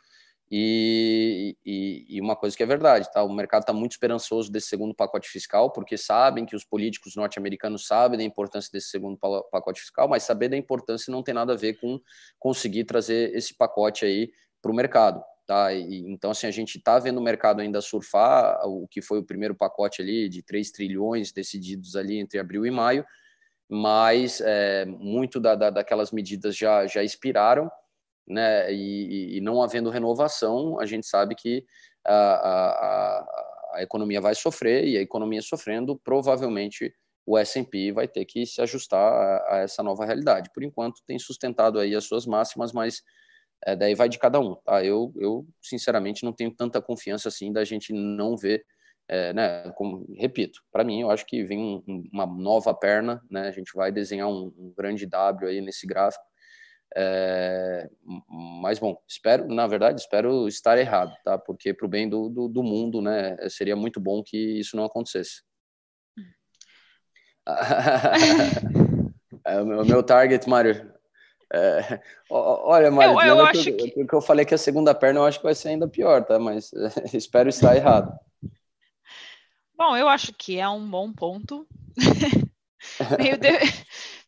E, e, e, uma coisa que é verdade, tá? O mercado está muito esperançoso desse segundo pacote fiscal, porque sabem que os políticos norte-americanos sabem da importância desse segundo pacote fiscal, mas saber da importância não tem nada a ver com conseguir trazer esse pacote aí para o mercado, tá? E, então, assim, a gente está vendo o mercado ainda surfar o que foi o primeiro pacote ali de 3 trilhões decididos ali entre abril e maio, mas é, muito da, da, daquelas medidas já, já expiraram né, e, e, não havendo renovação, a gente sabe que a, a, a, economia vai sofrer e a economia sofrendo, provavelmente o S&P vai ter que se ajustar a, a, essa nova realidade. Por enquanto tem sustentado aí as suas máximas, mas é, daí vai de cada um. Tá? Eu, eu sinceramente não tenho tanta confiança assim da gente não ver, é, né? Como repito, para mim eu acho que vem um, uma nova perna, né? A gente vai desenhar um, um grande W aí nesse gráfico é, mas bom, espero, na verdade, espero estar errado, tá? Porque para o bem do, do, do, mundo, né, seria muito bom que isso não acontecesse. é, o, meu, o meu target, Mário. É, olha, Mário, eu, eu acho que, que... que eu falei que a segunda perna eu acho que vai ser ainda pior, tá? Mas espero estar errado. Bom, eu acho que é um bom ponto. meio, de,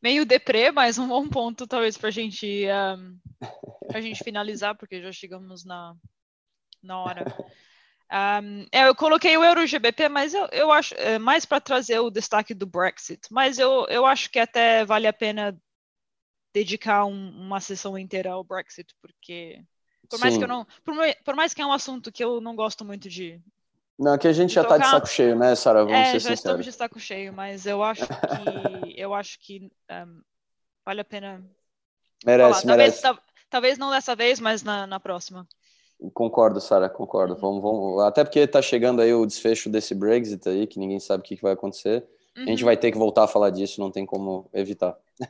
meio deprê, mas um bom ponto talvez para gente, um, a gente finalizar, porque já chegamos na, na hora. Um, é, eu coloquei o EuroGBP, mas eu, eu acho é, mais para trazer o destaque do Brexit. Mas eu, eu acho que até vale a pena dedicar um, uma sessão inteira ao Brexit, porque por mais Sim. que eu não, por, por, mais que é um assunto que eu não gosto muito de não, que a gente já está de saco cheio, né, Sara? Vamos é, ser já sinceros. estamos de saco cheio, mas eu acho que eu acho que um, vale a pena. Merece, falar. merece. Talvez, talvez não dessa vez, mas na, na próxima. Concordo, Sara, concordo. Vamos, vamos, até porque está chegando aí o desfecho desse Brexit aí, que ninguém sabe o que, que vai acontecer. Uhum. A gente vai ter que voltar a falar disso, não tem como evitar. É.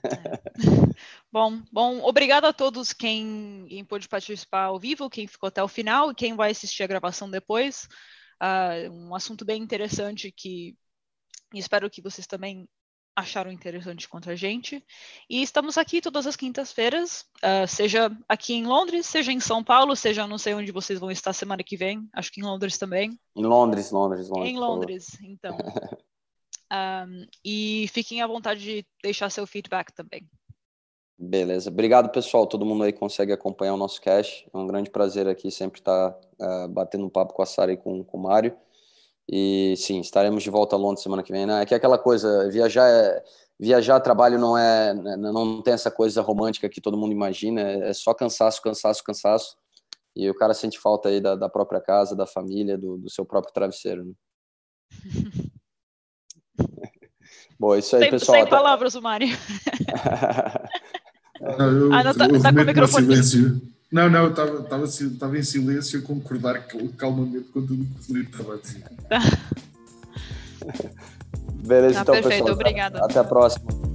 bom, bom, obrigado a todos quem, quem pôde participar ao vivo, quem ficou até o final e quem vai assistir a gravação depois uh, um assunto bem interessante que espero que vocês também acharam interessante contra a gente. E estamos aqui todas as quintas-feiras, uh, seja aqui em Londres, seja em São Paulo, seja não sei onde vocês vão estar semana que vem, acho que em Londres também. Em Londres, Londres, Londres. Em Londres, então. um, e fiquem à vontade de deixar seu feedback também. Beleza. Obrigado, pessoal. Todo mundo aí consegue acompanhar o nosso cash. É um grande prazer aqui sempre estar uh, batendo um papo com a Sara e com, com o Mário. E sim, estaremos de volta a Londres semana que vem. Né? É que é aquela coisa, viajar é, viajar trabalho não é né, não tem essa coisa romântica que todo mundo imagina, é só cansaço, cansaço, cansaço. E o cara sente falta aí da, da própria casa, da família, do, do seu próprio travesseiro. Né? Bom, é isso aí, sem, pessoal. Sem até... palavras, o Mário. Não, eu, ah, não, tá, tá com o microfone. Não, não, estava, estava, estava em silêncio a concordar calmamente com tudo que o Felipe estava a dizer. Beleza, tá, então, perfeito, pessoal. Obrigada. Até a próxima.